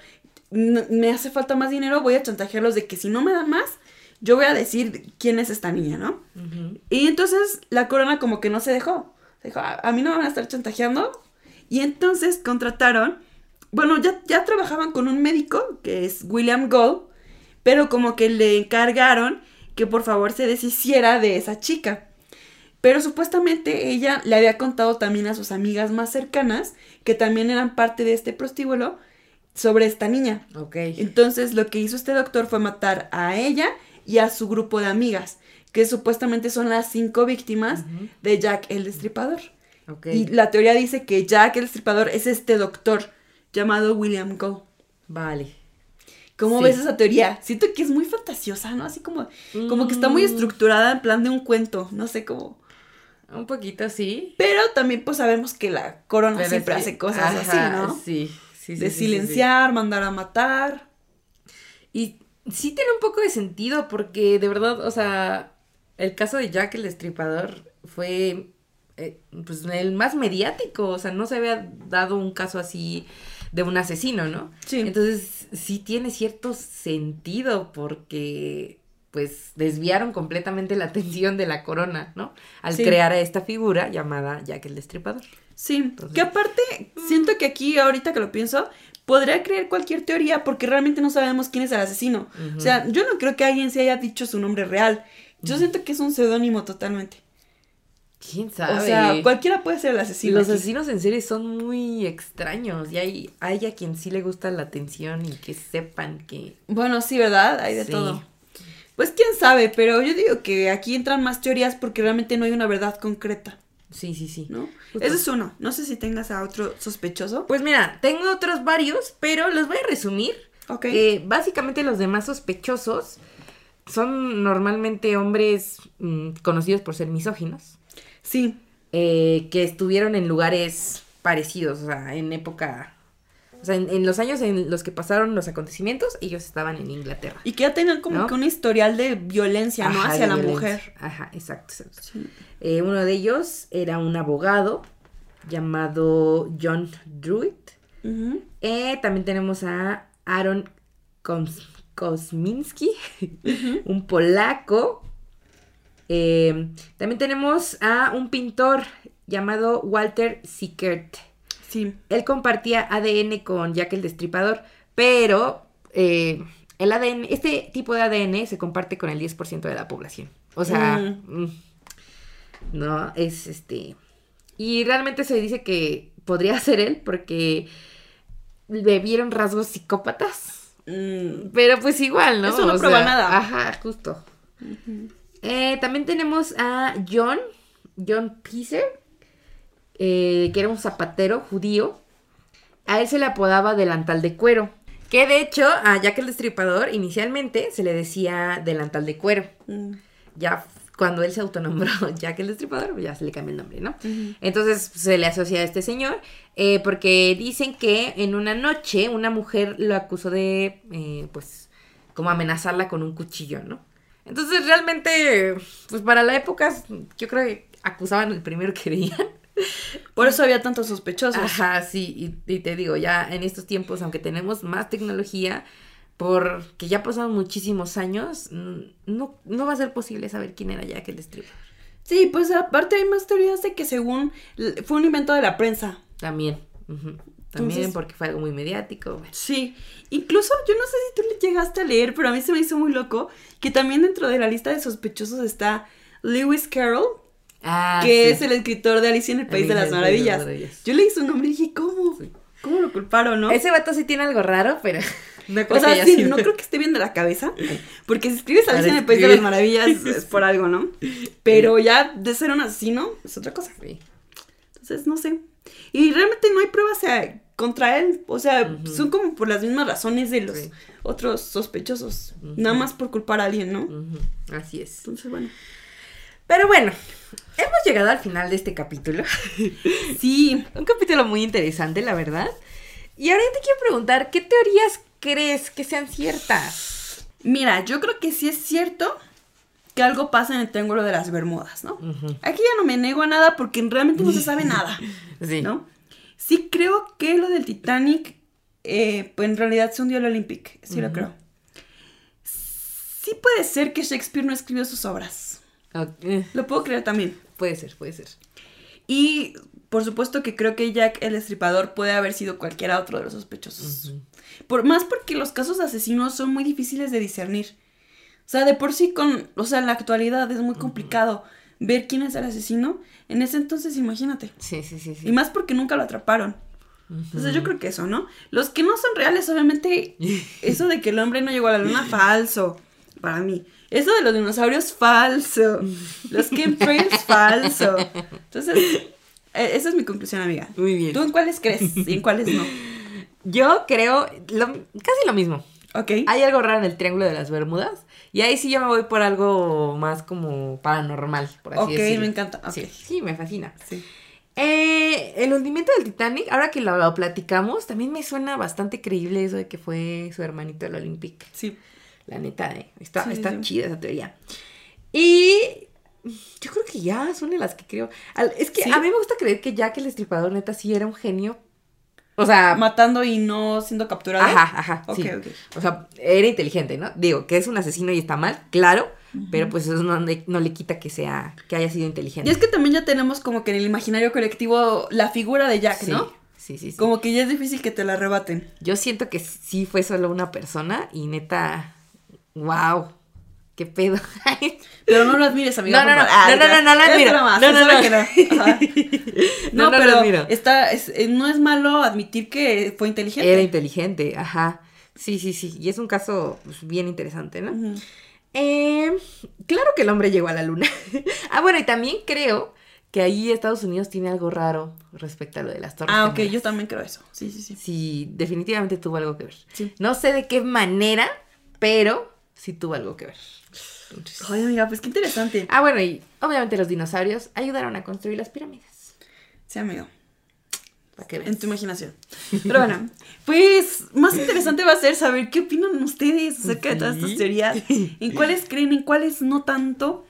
Speaker 1: me hace falta más dinero, voy a chantajearlos de que si no me dan más, yo voy a decir quién es esta niña, ¿no? Y entonces la corona como que no se dejó. Dijo, a, a mí no me van a estar chantajeando. Y entonces contrataron, bueno, ya, ya trabajaban con un médico, que es William Gold, pero como que le encargaron que por favor se deshiciera de esa chica. Pero supuestamente ella le había contado también a sus amigas más cercanas, que también eran parte de este prostíbulo, sobre esta niña.
Speaker 2: Ok.
Speaker 1: Entonces lo que hizo este doctor fue matar a ella y a su grupo de amigas, que supuestamente son las cinco víctimas de Jack el Destripador. Y la teoría dice que Jack el Destripador es este doctor llamado William Go.
Speaker 2: Vale.
Speaker 1: ¿Cómo
Speaker 2: Sí.
Speaker 1: ves esa teoría? Siento que es muy fantasiosa, ¿no? Así como, como que está muy
Speaker 2: Mm.
Speaker 1: estructurada en plan de un cuento, no sé cómo.
Speaker 2: Un poquito sí.
Speaker 1: Pero también pues sabemos que la corona
Speaker 2: Pero
Speaker 1: siempre
Speaker 2: sí.
Speaker 1: hace cosas
Speaker 2: Ajá,
Speaker 1: así, ¿no?
Speaker 2: Sí, sí, sí.
Speaker 1: de silenciar, mandar a matar.
Speaker 2: Y sí tiene un poco de sentido porque de verdad, o sea, el caso de Jack el Destripador fue eh, pues el más mediático, o sea, no se había dado un caso así de un asesino, ¿no?
Speaker 1: Sí.
Speaker 2: Entonces sí tiene cierto sentido porque pues desviaron completamente la atención de la corona, ¿no? Al
Speaker 1: Sí.
Speaker 2: crear a esta figura llamada Jack el Destripador.
Speaker 1: Sí,
Speaker 2: Entonces-
Speaker 1: que aparte, siento que aquí, ahorita que lo pienso, podría creer cualquier teoría porque realmente no sabemos quién es el asesino. O sea, yo no creo que alguien se haya dicho su nombre real. Yo siento que es un seudónimo totalmente.
Speaker 2: ¿Quién sabe?
Speaker 1: O sea, cualquiera puede ser el asesino.
Speaker 2: Los
Speaker 1: aquí.
Speaker 2: asesinos en serie son muy extraños y hay, hay a quien sí le gusta la atención y que sepan que...
Speaker 1: Bueno, sí, ¿verdad? Hay de
Speaker 2: Sí.
Speaker 1: todo. Pues quién sabe, pero yo digo que aquí entran más teorías porque realmente no hay una verdad concreta,
Speaker 2: Sí, sí, sí.
Speaker 1: ¿no?
Speaker 2: Justo.
Speaker 1: Ese es uno. No sé si tengas a otro sospechoso.
Speaker 2: Pues mira, tengo otros varios, pero los voy a resumir.
Speaker 1: Ok.
Speaker 2: Eh, básicamente los demás sospechosos son normalmente hombres mm, conocidos por ser misóginos,
Speaker 1: sí.
Speaker 2: eh, que estuvieron en lugares parecidos, o sea, en época... O sea, en, en los años en los que pasaron los acontecimientos, ellos estaban en Inglaterra.
Speaker 1: Y que ya tenían como
Speaker 2: ¿No?
Speaker 1: que un historial de violencia, ¿no? Hacia la
Speaker 2: violencia.
Speaker 1: mujer.
Speaker 2: Ajá, exacto. exacto.
Speaker 1: Sí.
Speaker 2: Eh, uno de ellos era un abogado llamado John Druitt. Eh, también tenemos a Aaron Kos- Kosminski, un polaco. Eh, también tenemos a un pintor llamado Walter Sickert.
Speaker 1: Sí.
Speaker 2: Él compartía ADN con Jack el Destripador, pero eh, el ADN, este tipo de ADN se comparte con el 10% de la población. O sea,
Speaker 1: Mm.
Speaker 2: mm, no, es este, Y realmente se dice que podría ser él porque le vieron rasgos psicópatas.
Speaker 1: Mm,
Speaker 2: Pero pues igual, ¿no?
Speaker 1: Eso no
Speaker 2: O
Speaker 1: prueba
Speaker 2: sea,
Speaker 1: nada.
Speaker 2: Ajá, justo. Eh, también tenemos a John, John Peacer, eh, que era un zapatero judío. A él se le apodaba delantal de cuero. Que de hecho, a Jack el Destripador inicialmente se le decía delantal de cuero.
Speaker 1: mm,
Speaker 2: Ya cuando él se autonombró Jack el Destripador, ya se le cambió el nombre, ¿no? Entonces se le asocia a este señor eh, porque dicen que en una noche una mujer lo acusó de, eh, pues, como amenazarla con un cuchillo, ¿no? Entonces realmente, pues para la época, yo creo que acusaban el primero que veían.
Speaker 1: Por eso había tantos sospechosos.
Speaker 2: Ajá, sí, y, y te digo, ya en estos tiempos, aunque tenemos más tecnología, porque ya pasaron muchísimos años, mm, no, no va a ser posible saber quién era Jack el Destripador.
Speaker 1: Sí, pues aparte hay más teorías de que según fue un invento de la prensa.
Speaker 2: También. También
Speaker 1: Entonces-
Speaker 2: porque fue algo muy mediático. bueno.
Speaker 1: Sí, incluso yo no sé si tú le llegaste a leer, pero a mí se me hizo muy loco que también dentro de la lista de sospechosos está Lewis Carroll,
Speaker 2: Ah,
Speaker 1: que
Speaker 2: sí.
Speaker 1: es el escritor de Alicia en el País de las Maravillas.
Speaker 2: Maravillas.
Speaker 1: Yo leí su nombre y dije, ¿cómo?
Speaker 2: Sí.
Speaker 1: ¿Cómo lo culparon, no?
Speaker 2: Ese vato sí tiene algo raro, pero no creo
Speaker 1: O sea,
Speaker 2: que
Speaker 1: sí,
Speaker 2: sido.
Speaker 1: no creo que esté bien de la cabeza, porque si escribes Alicia en el País de las. Maravillas es por algo, ¿no? Pero ya de ser un asesino es otra cosa. Entonces, no sé. Y realmente no hay pruebas contra él. O sea, son como por las mismas razones de los
Speaker 2: Sí.
Speaker 1: otros sospechosos. Nada más por culpar a alguien, ¿no?
Speaker 2: Así es.
Speaker 1: Entonces, bueno.
Speaker 2: Pero bueno, hemos llegado al final de este capítulo.
Speaker 1: Sí.
Speaker 2: Un capítulo muy interesante, la verdad. Y ahora te quiero preguntar, ¿qué teorías crees que sean ciertas?
Speaker 1: Mira, yo creo que sí es cierto que algo pasa en el Triángulo de las Bermudas, ¿no? Aquí ya no me nego a nada porque realmente no se sabe nada,
Speaker 2: Sí.
Speaker 1: ¿no? Sí creo que lo del Titanic, eh, pues en realidad se hundió el Olympic, sí lo creo. Sí puede ser que Shakespeare no escribió sus obras. Lo puedo creer también.
Speaker 2: Puede ser, puede ser.
Speaker 1: Y por supuesto que creo que Jack el Estripador puede haber sido cualquiera otro de los sospechosos. Por, más porque los casos de asesinos son muy difíciles de discernir. O sea, de por sí con, o sea, en la actualidad es muy complicado ver quién es el asesino. En ese entonces, imagínate.
Speaker 2: Sí, sí, sí, sí.
Speaker 1: Y más porque nunca lo atraparon. Entonces yo creo que eso, ¿no? Los que no son reales, obviamente, eso de que el hombre no llegó a la luna, falso. Para mí. Eso de los dinosaurios, falso. Los chemtrails, falso. Entonces, eh, esa es mi conclusión, amiga.
Speaker 2: Muy bien.
Speaker 1: ¿Tú en cuáles crees y en cuáles no?
Speaker 2: Yo creo lo- casi lo mismo.
Speaker 1: Ok.
Speaker 2: Hay algo raro en el Triángulo de las Bermudas. Y ahí sí yo me voy por algo más como paranormal, por así
Speaker 1: ok,
Speaker 2: decirlo.
Speaker 1: me encanta. Ok.
Speaker 2: Sí, sí, me fascina.
Speaker 1: Sí.
Speaker 2: Eh, el hundimiento del Titanic, ahora que lo, lo platicamos, también me suena bastante creíble eso de que fue su hermanito el Olympic.
Speaker 1: Sí.
Speaker 2: La neta, eh. Está,
Speaker 1: Sí,
Speaker 2: está
Speaker 1: sí.
Speaker 2: chida esa teoría. Y yo creo que ya son de las que creo. Es que
Speaker 1: ¿Sí?
Speaker 2: a mí me gusta creer que Jack el Estripador, neta, sí era un genio. O sea,
Speaker 1: Matando y no siendo capturado.
Speaker 2: Ajá, ajá.
Speaker 1: Ok,
Speaker 2: sí.
Speaker 1: ok.
Speaker 2: O sea, era inteligente, ¿no? Digo, que es un asesino y está mal, claro. Pero pues eso no, le- no le quita que sea, que haya sido inteligente.
Speaker 1: Y es que también ya tenemos como que en el imaginario colectivo la figura de Jack,
Speaker 2: sí,
Speaker 1: ¿no?
Speaker 2: Sí, sí, sí.
Speaker 1: Como que ya es difícil que te la arrebaten.
Speaker 2: Yo siento que sí fue solo una persona y neta, wow, qué pedo.
Speaker 1: Pero no lo admires, amiga.
Speaker 2: No, no, no,
Speaker 1: favor.
Speaker 2: no, no, no, no lo admiro.
Speaker 1: broma,
Speaker 2: No, no, no.
Speaker 1: que no.
Speaker 2: No, lo
Speaker 1: está, es- eh, no es malo admitir que fue inteligente.
Speaker 2: Era inteligente, ajá. Sí, sí, sí. Y es un caso pues, bien interesante, ¿no? Eh, claro que el hombre llegó a la luna. ah, bueno, y también creo que ahí Estados Unidos tiene algo raro respecto a lo de las torres.
Speaker 1: Ah, ok,
Speaker 2: gemelas.
Speaker 1: yo también creo eso. Sí, sí, sí.
Speaker 2: Sí, definitivamente tuvo algo que ver.
Speaker 1: Sí.
Speaker 2: No sé de qué manera, pero sí tuvo algo que ver. Entonces-
Speaker 1: Ay, amiga, pues qué interesante.
Speaker 2: Ah, bueno, y obviamente los dinosaurios ayudaron a construir las pirámides.
Speaker 1: Sí, amigo.
Speaker 2: Para que
Speaker 1: En
Speaker 2: veas.
Speaker 1: tu imaginación. Pero bueno, pues más interesante va a ser saber qué opinan ustedes acerca de todas estas teorías. En cuáles creen, en cuáles no tanto.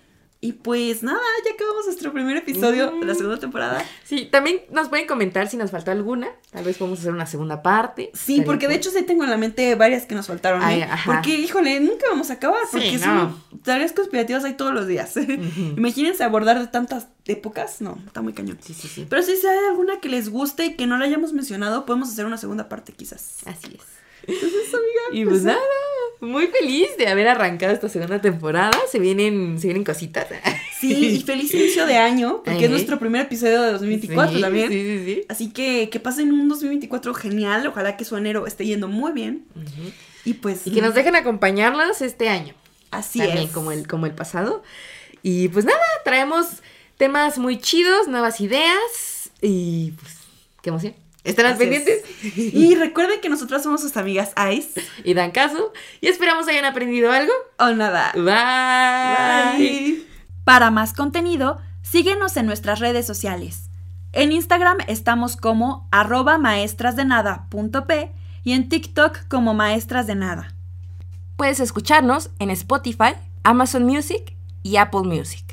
Speaker 1: Y pues nada, ya acabamos nuestro primer episodio de la
Speaker 2: Mm.
Speaker 1: segunda temporada.
Speaker 2: Sí, también nos pueden comentar si nos faltó alguna. Tal vez podemos hacer una segunda parte.
Speaker 1: Sí,
Speaker 2: Estaría
Speaker 1: porque de hecho sí tengo en la mente varias que nos faltaron. ¿eh?
Speaker 2: Ay, ajá.
Speaker 1: Porque, híjole, nunca vamos a acabar.
Speaker 2: Sí,
Speaker 1: Porque
Speaker 2: no.
Speaker 1: son tareas conspirativas hay todos los días.
Speaker 2: Ujú.
Speaker 1: Imagínense abordar de tantas épocas. No, está muy cañón.
Speaker 2: Sí, sí, sí.
Speaker 1: Pero si hay alguna que les guste y que no la hayamos mencionado, podemos hacer una segunda parte quizás.
Speaker 2: Así es.
Speaker 1: Entonces, amiga.
Speaker 2: Y pues nada, muy feliz de haber arrancado esta segunda temporada. Se vienen, se vienen cositas.
Speaker 1: Sí, y feliz inicio de año, porque es nuestro primer episodio de 2024 también.
Speaker 2: Sí, sí, sí.
Speaker 1: Así que que pasen un 2024 genial, ojalá que su enero esté yendo muy bien. Y pues...
Speaker 2: Y que nos dejen acompañarlos este año.
Speaker 1: Así
Speaker 2: También
Speaker 1: es.
Speaker 2: como el, como el pasado. Y pues nada, traemos temas muy chidos, nuevas ideas y pues qué emoción. Estarán
Speaker 1: Así es.
Speaker 2: pendientes
Speaker 1: Y recuerden que nosotras somos sus amigas Ice.
Speaker 2: y dan caso. Y esperamos hayan aprendido algo.
Speaker 1: O nada.
Speaker 2: Bye.
Speaker 1: Bye.
Speaker 3: Para más contenido, síguenos en nuestras redes sociales. En Instagram estamos como arroba maestrasdenada.p y en TikTok como maestras de nada.
Speaker 2: Puedes escucharnos en Spotify, Amazon Music y Apple Music.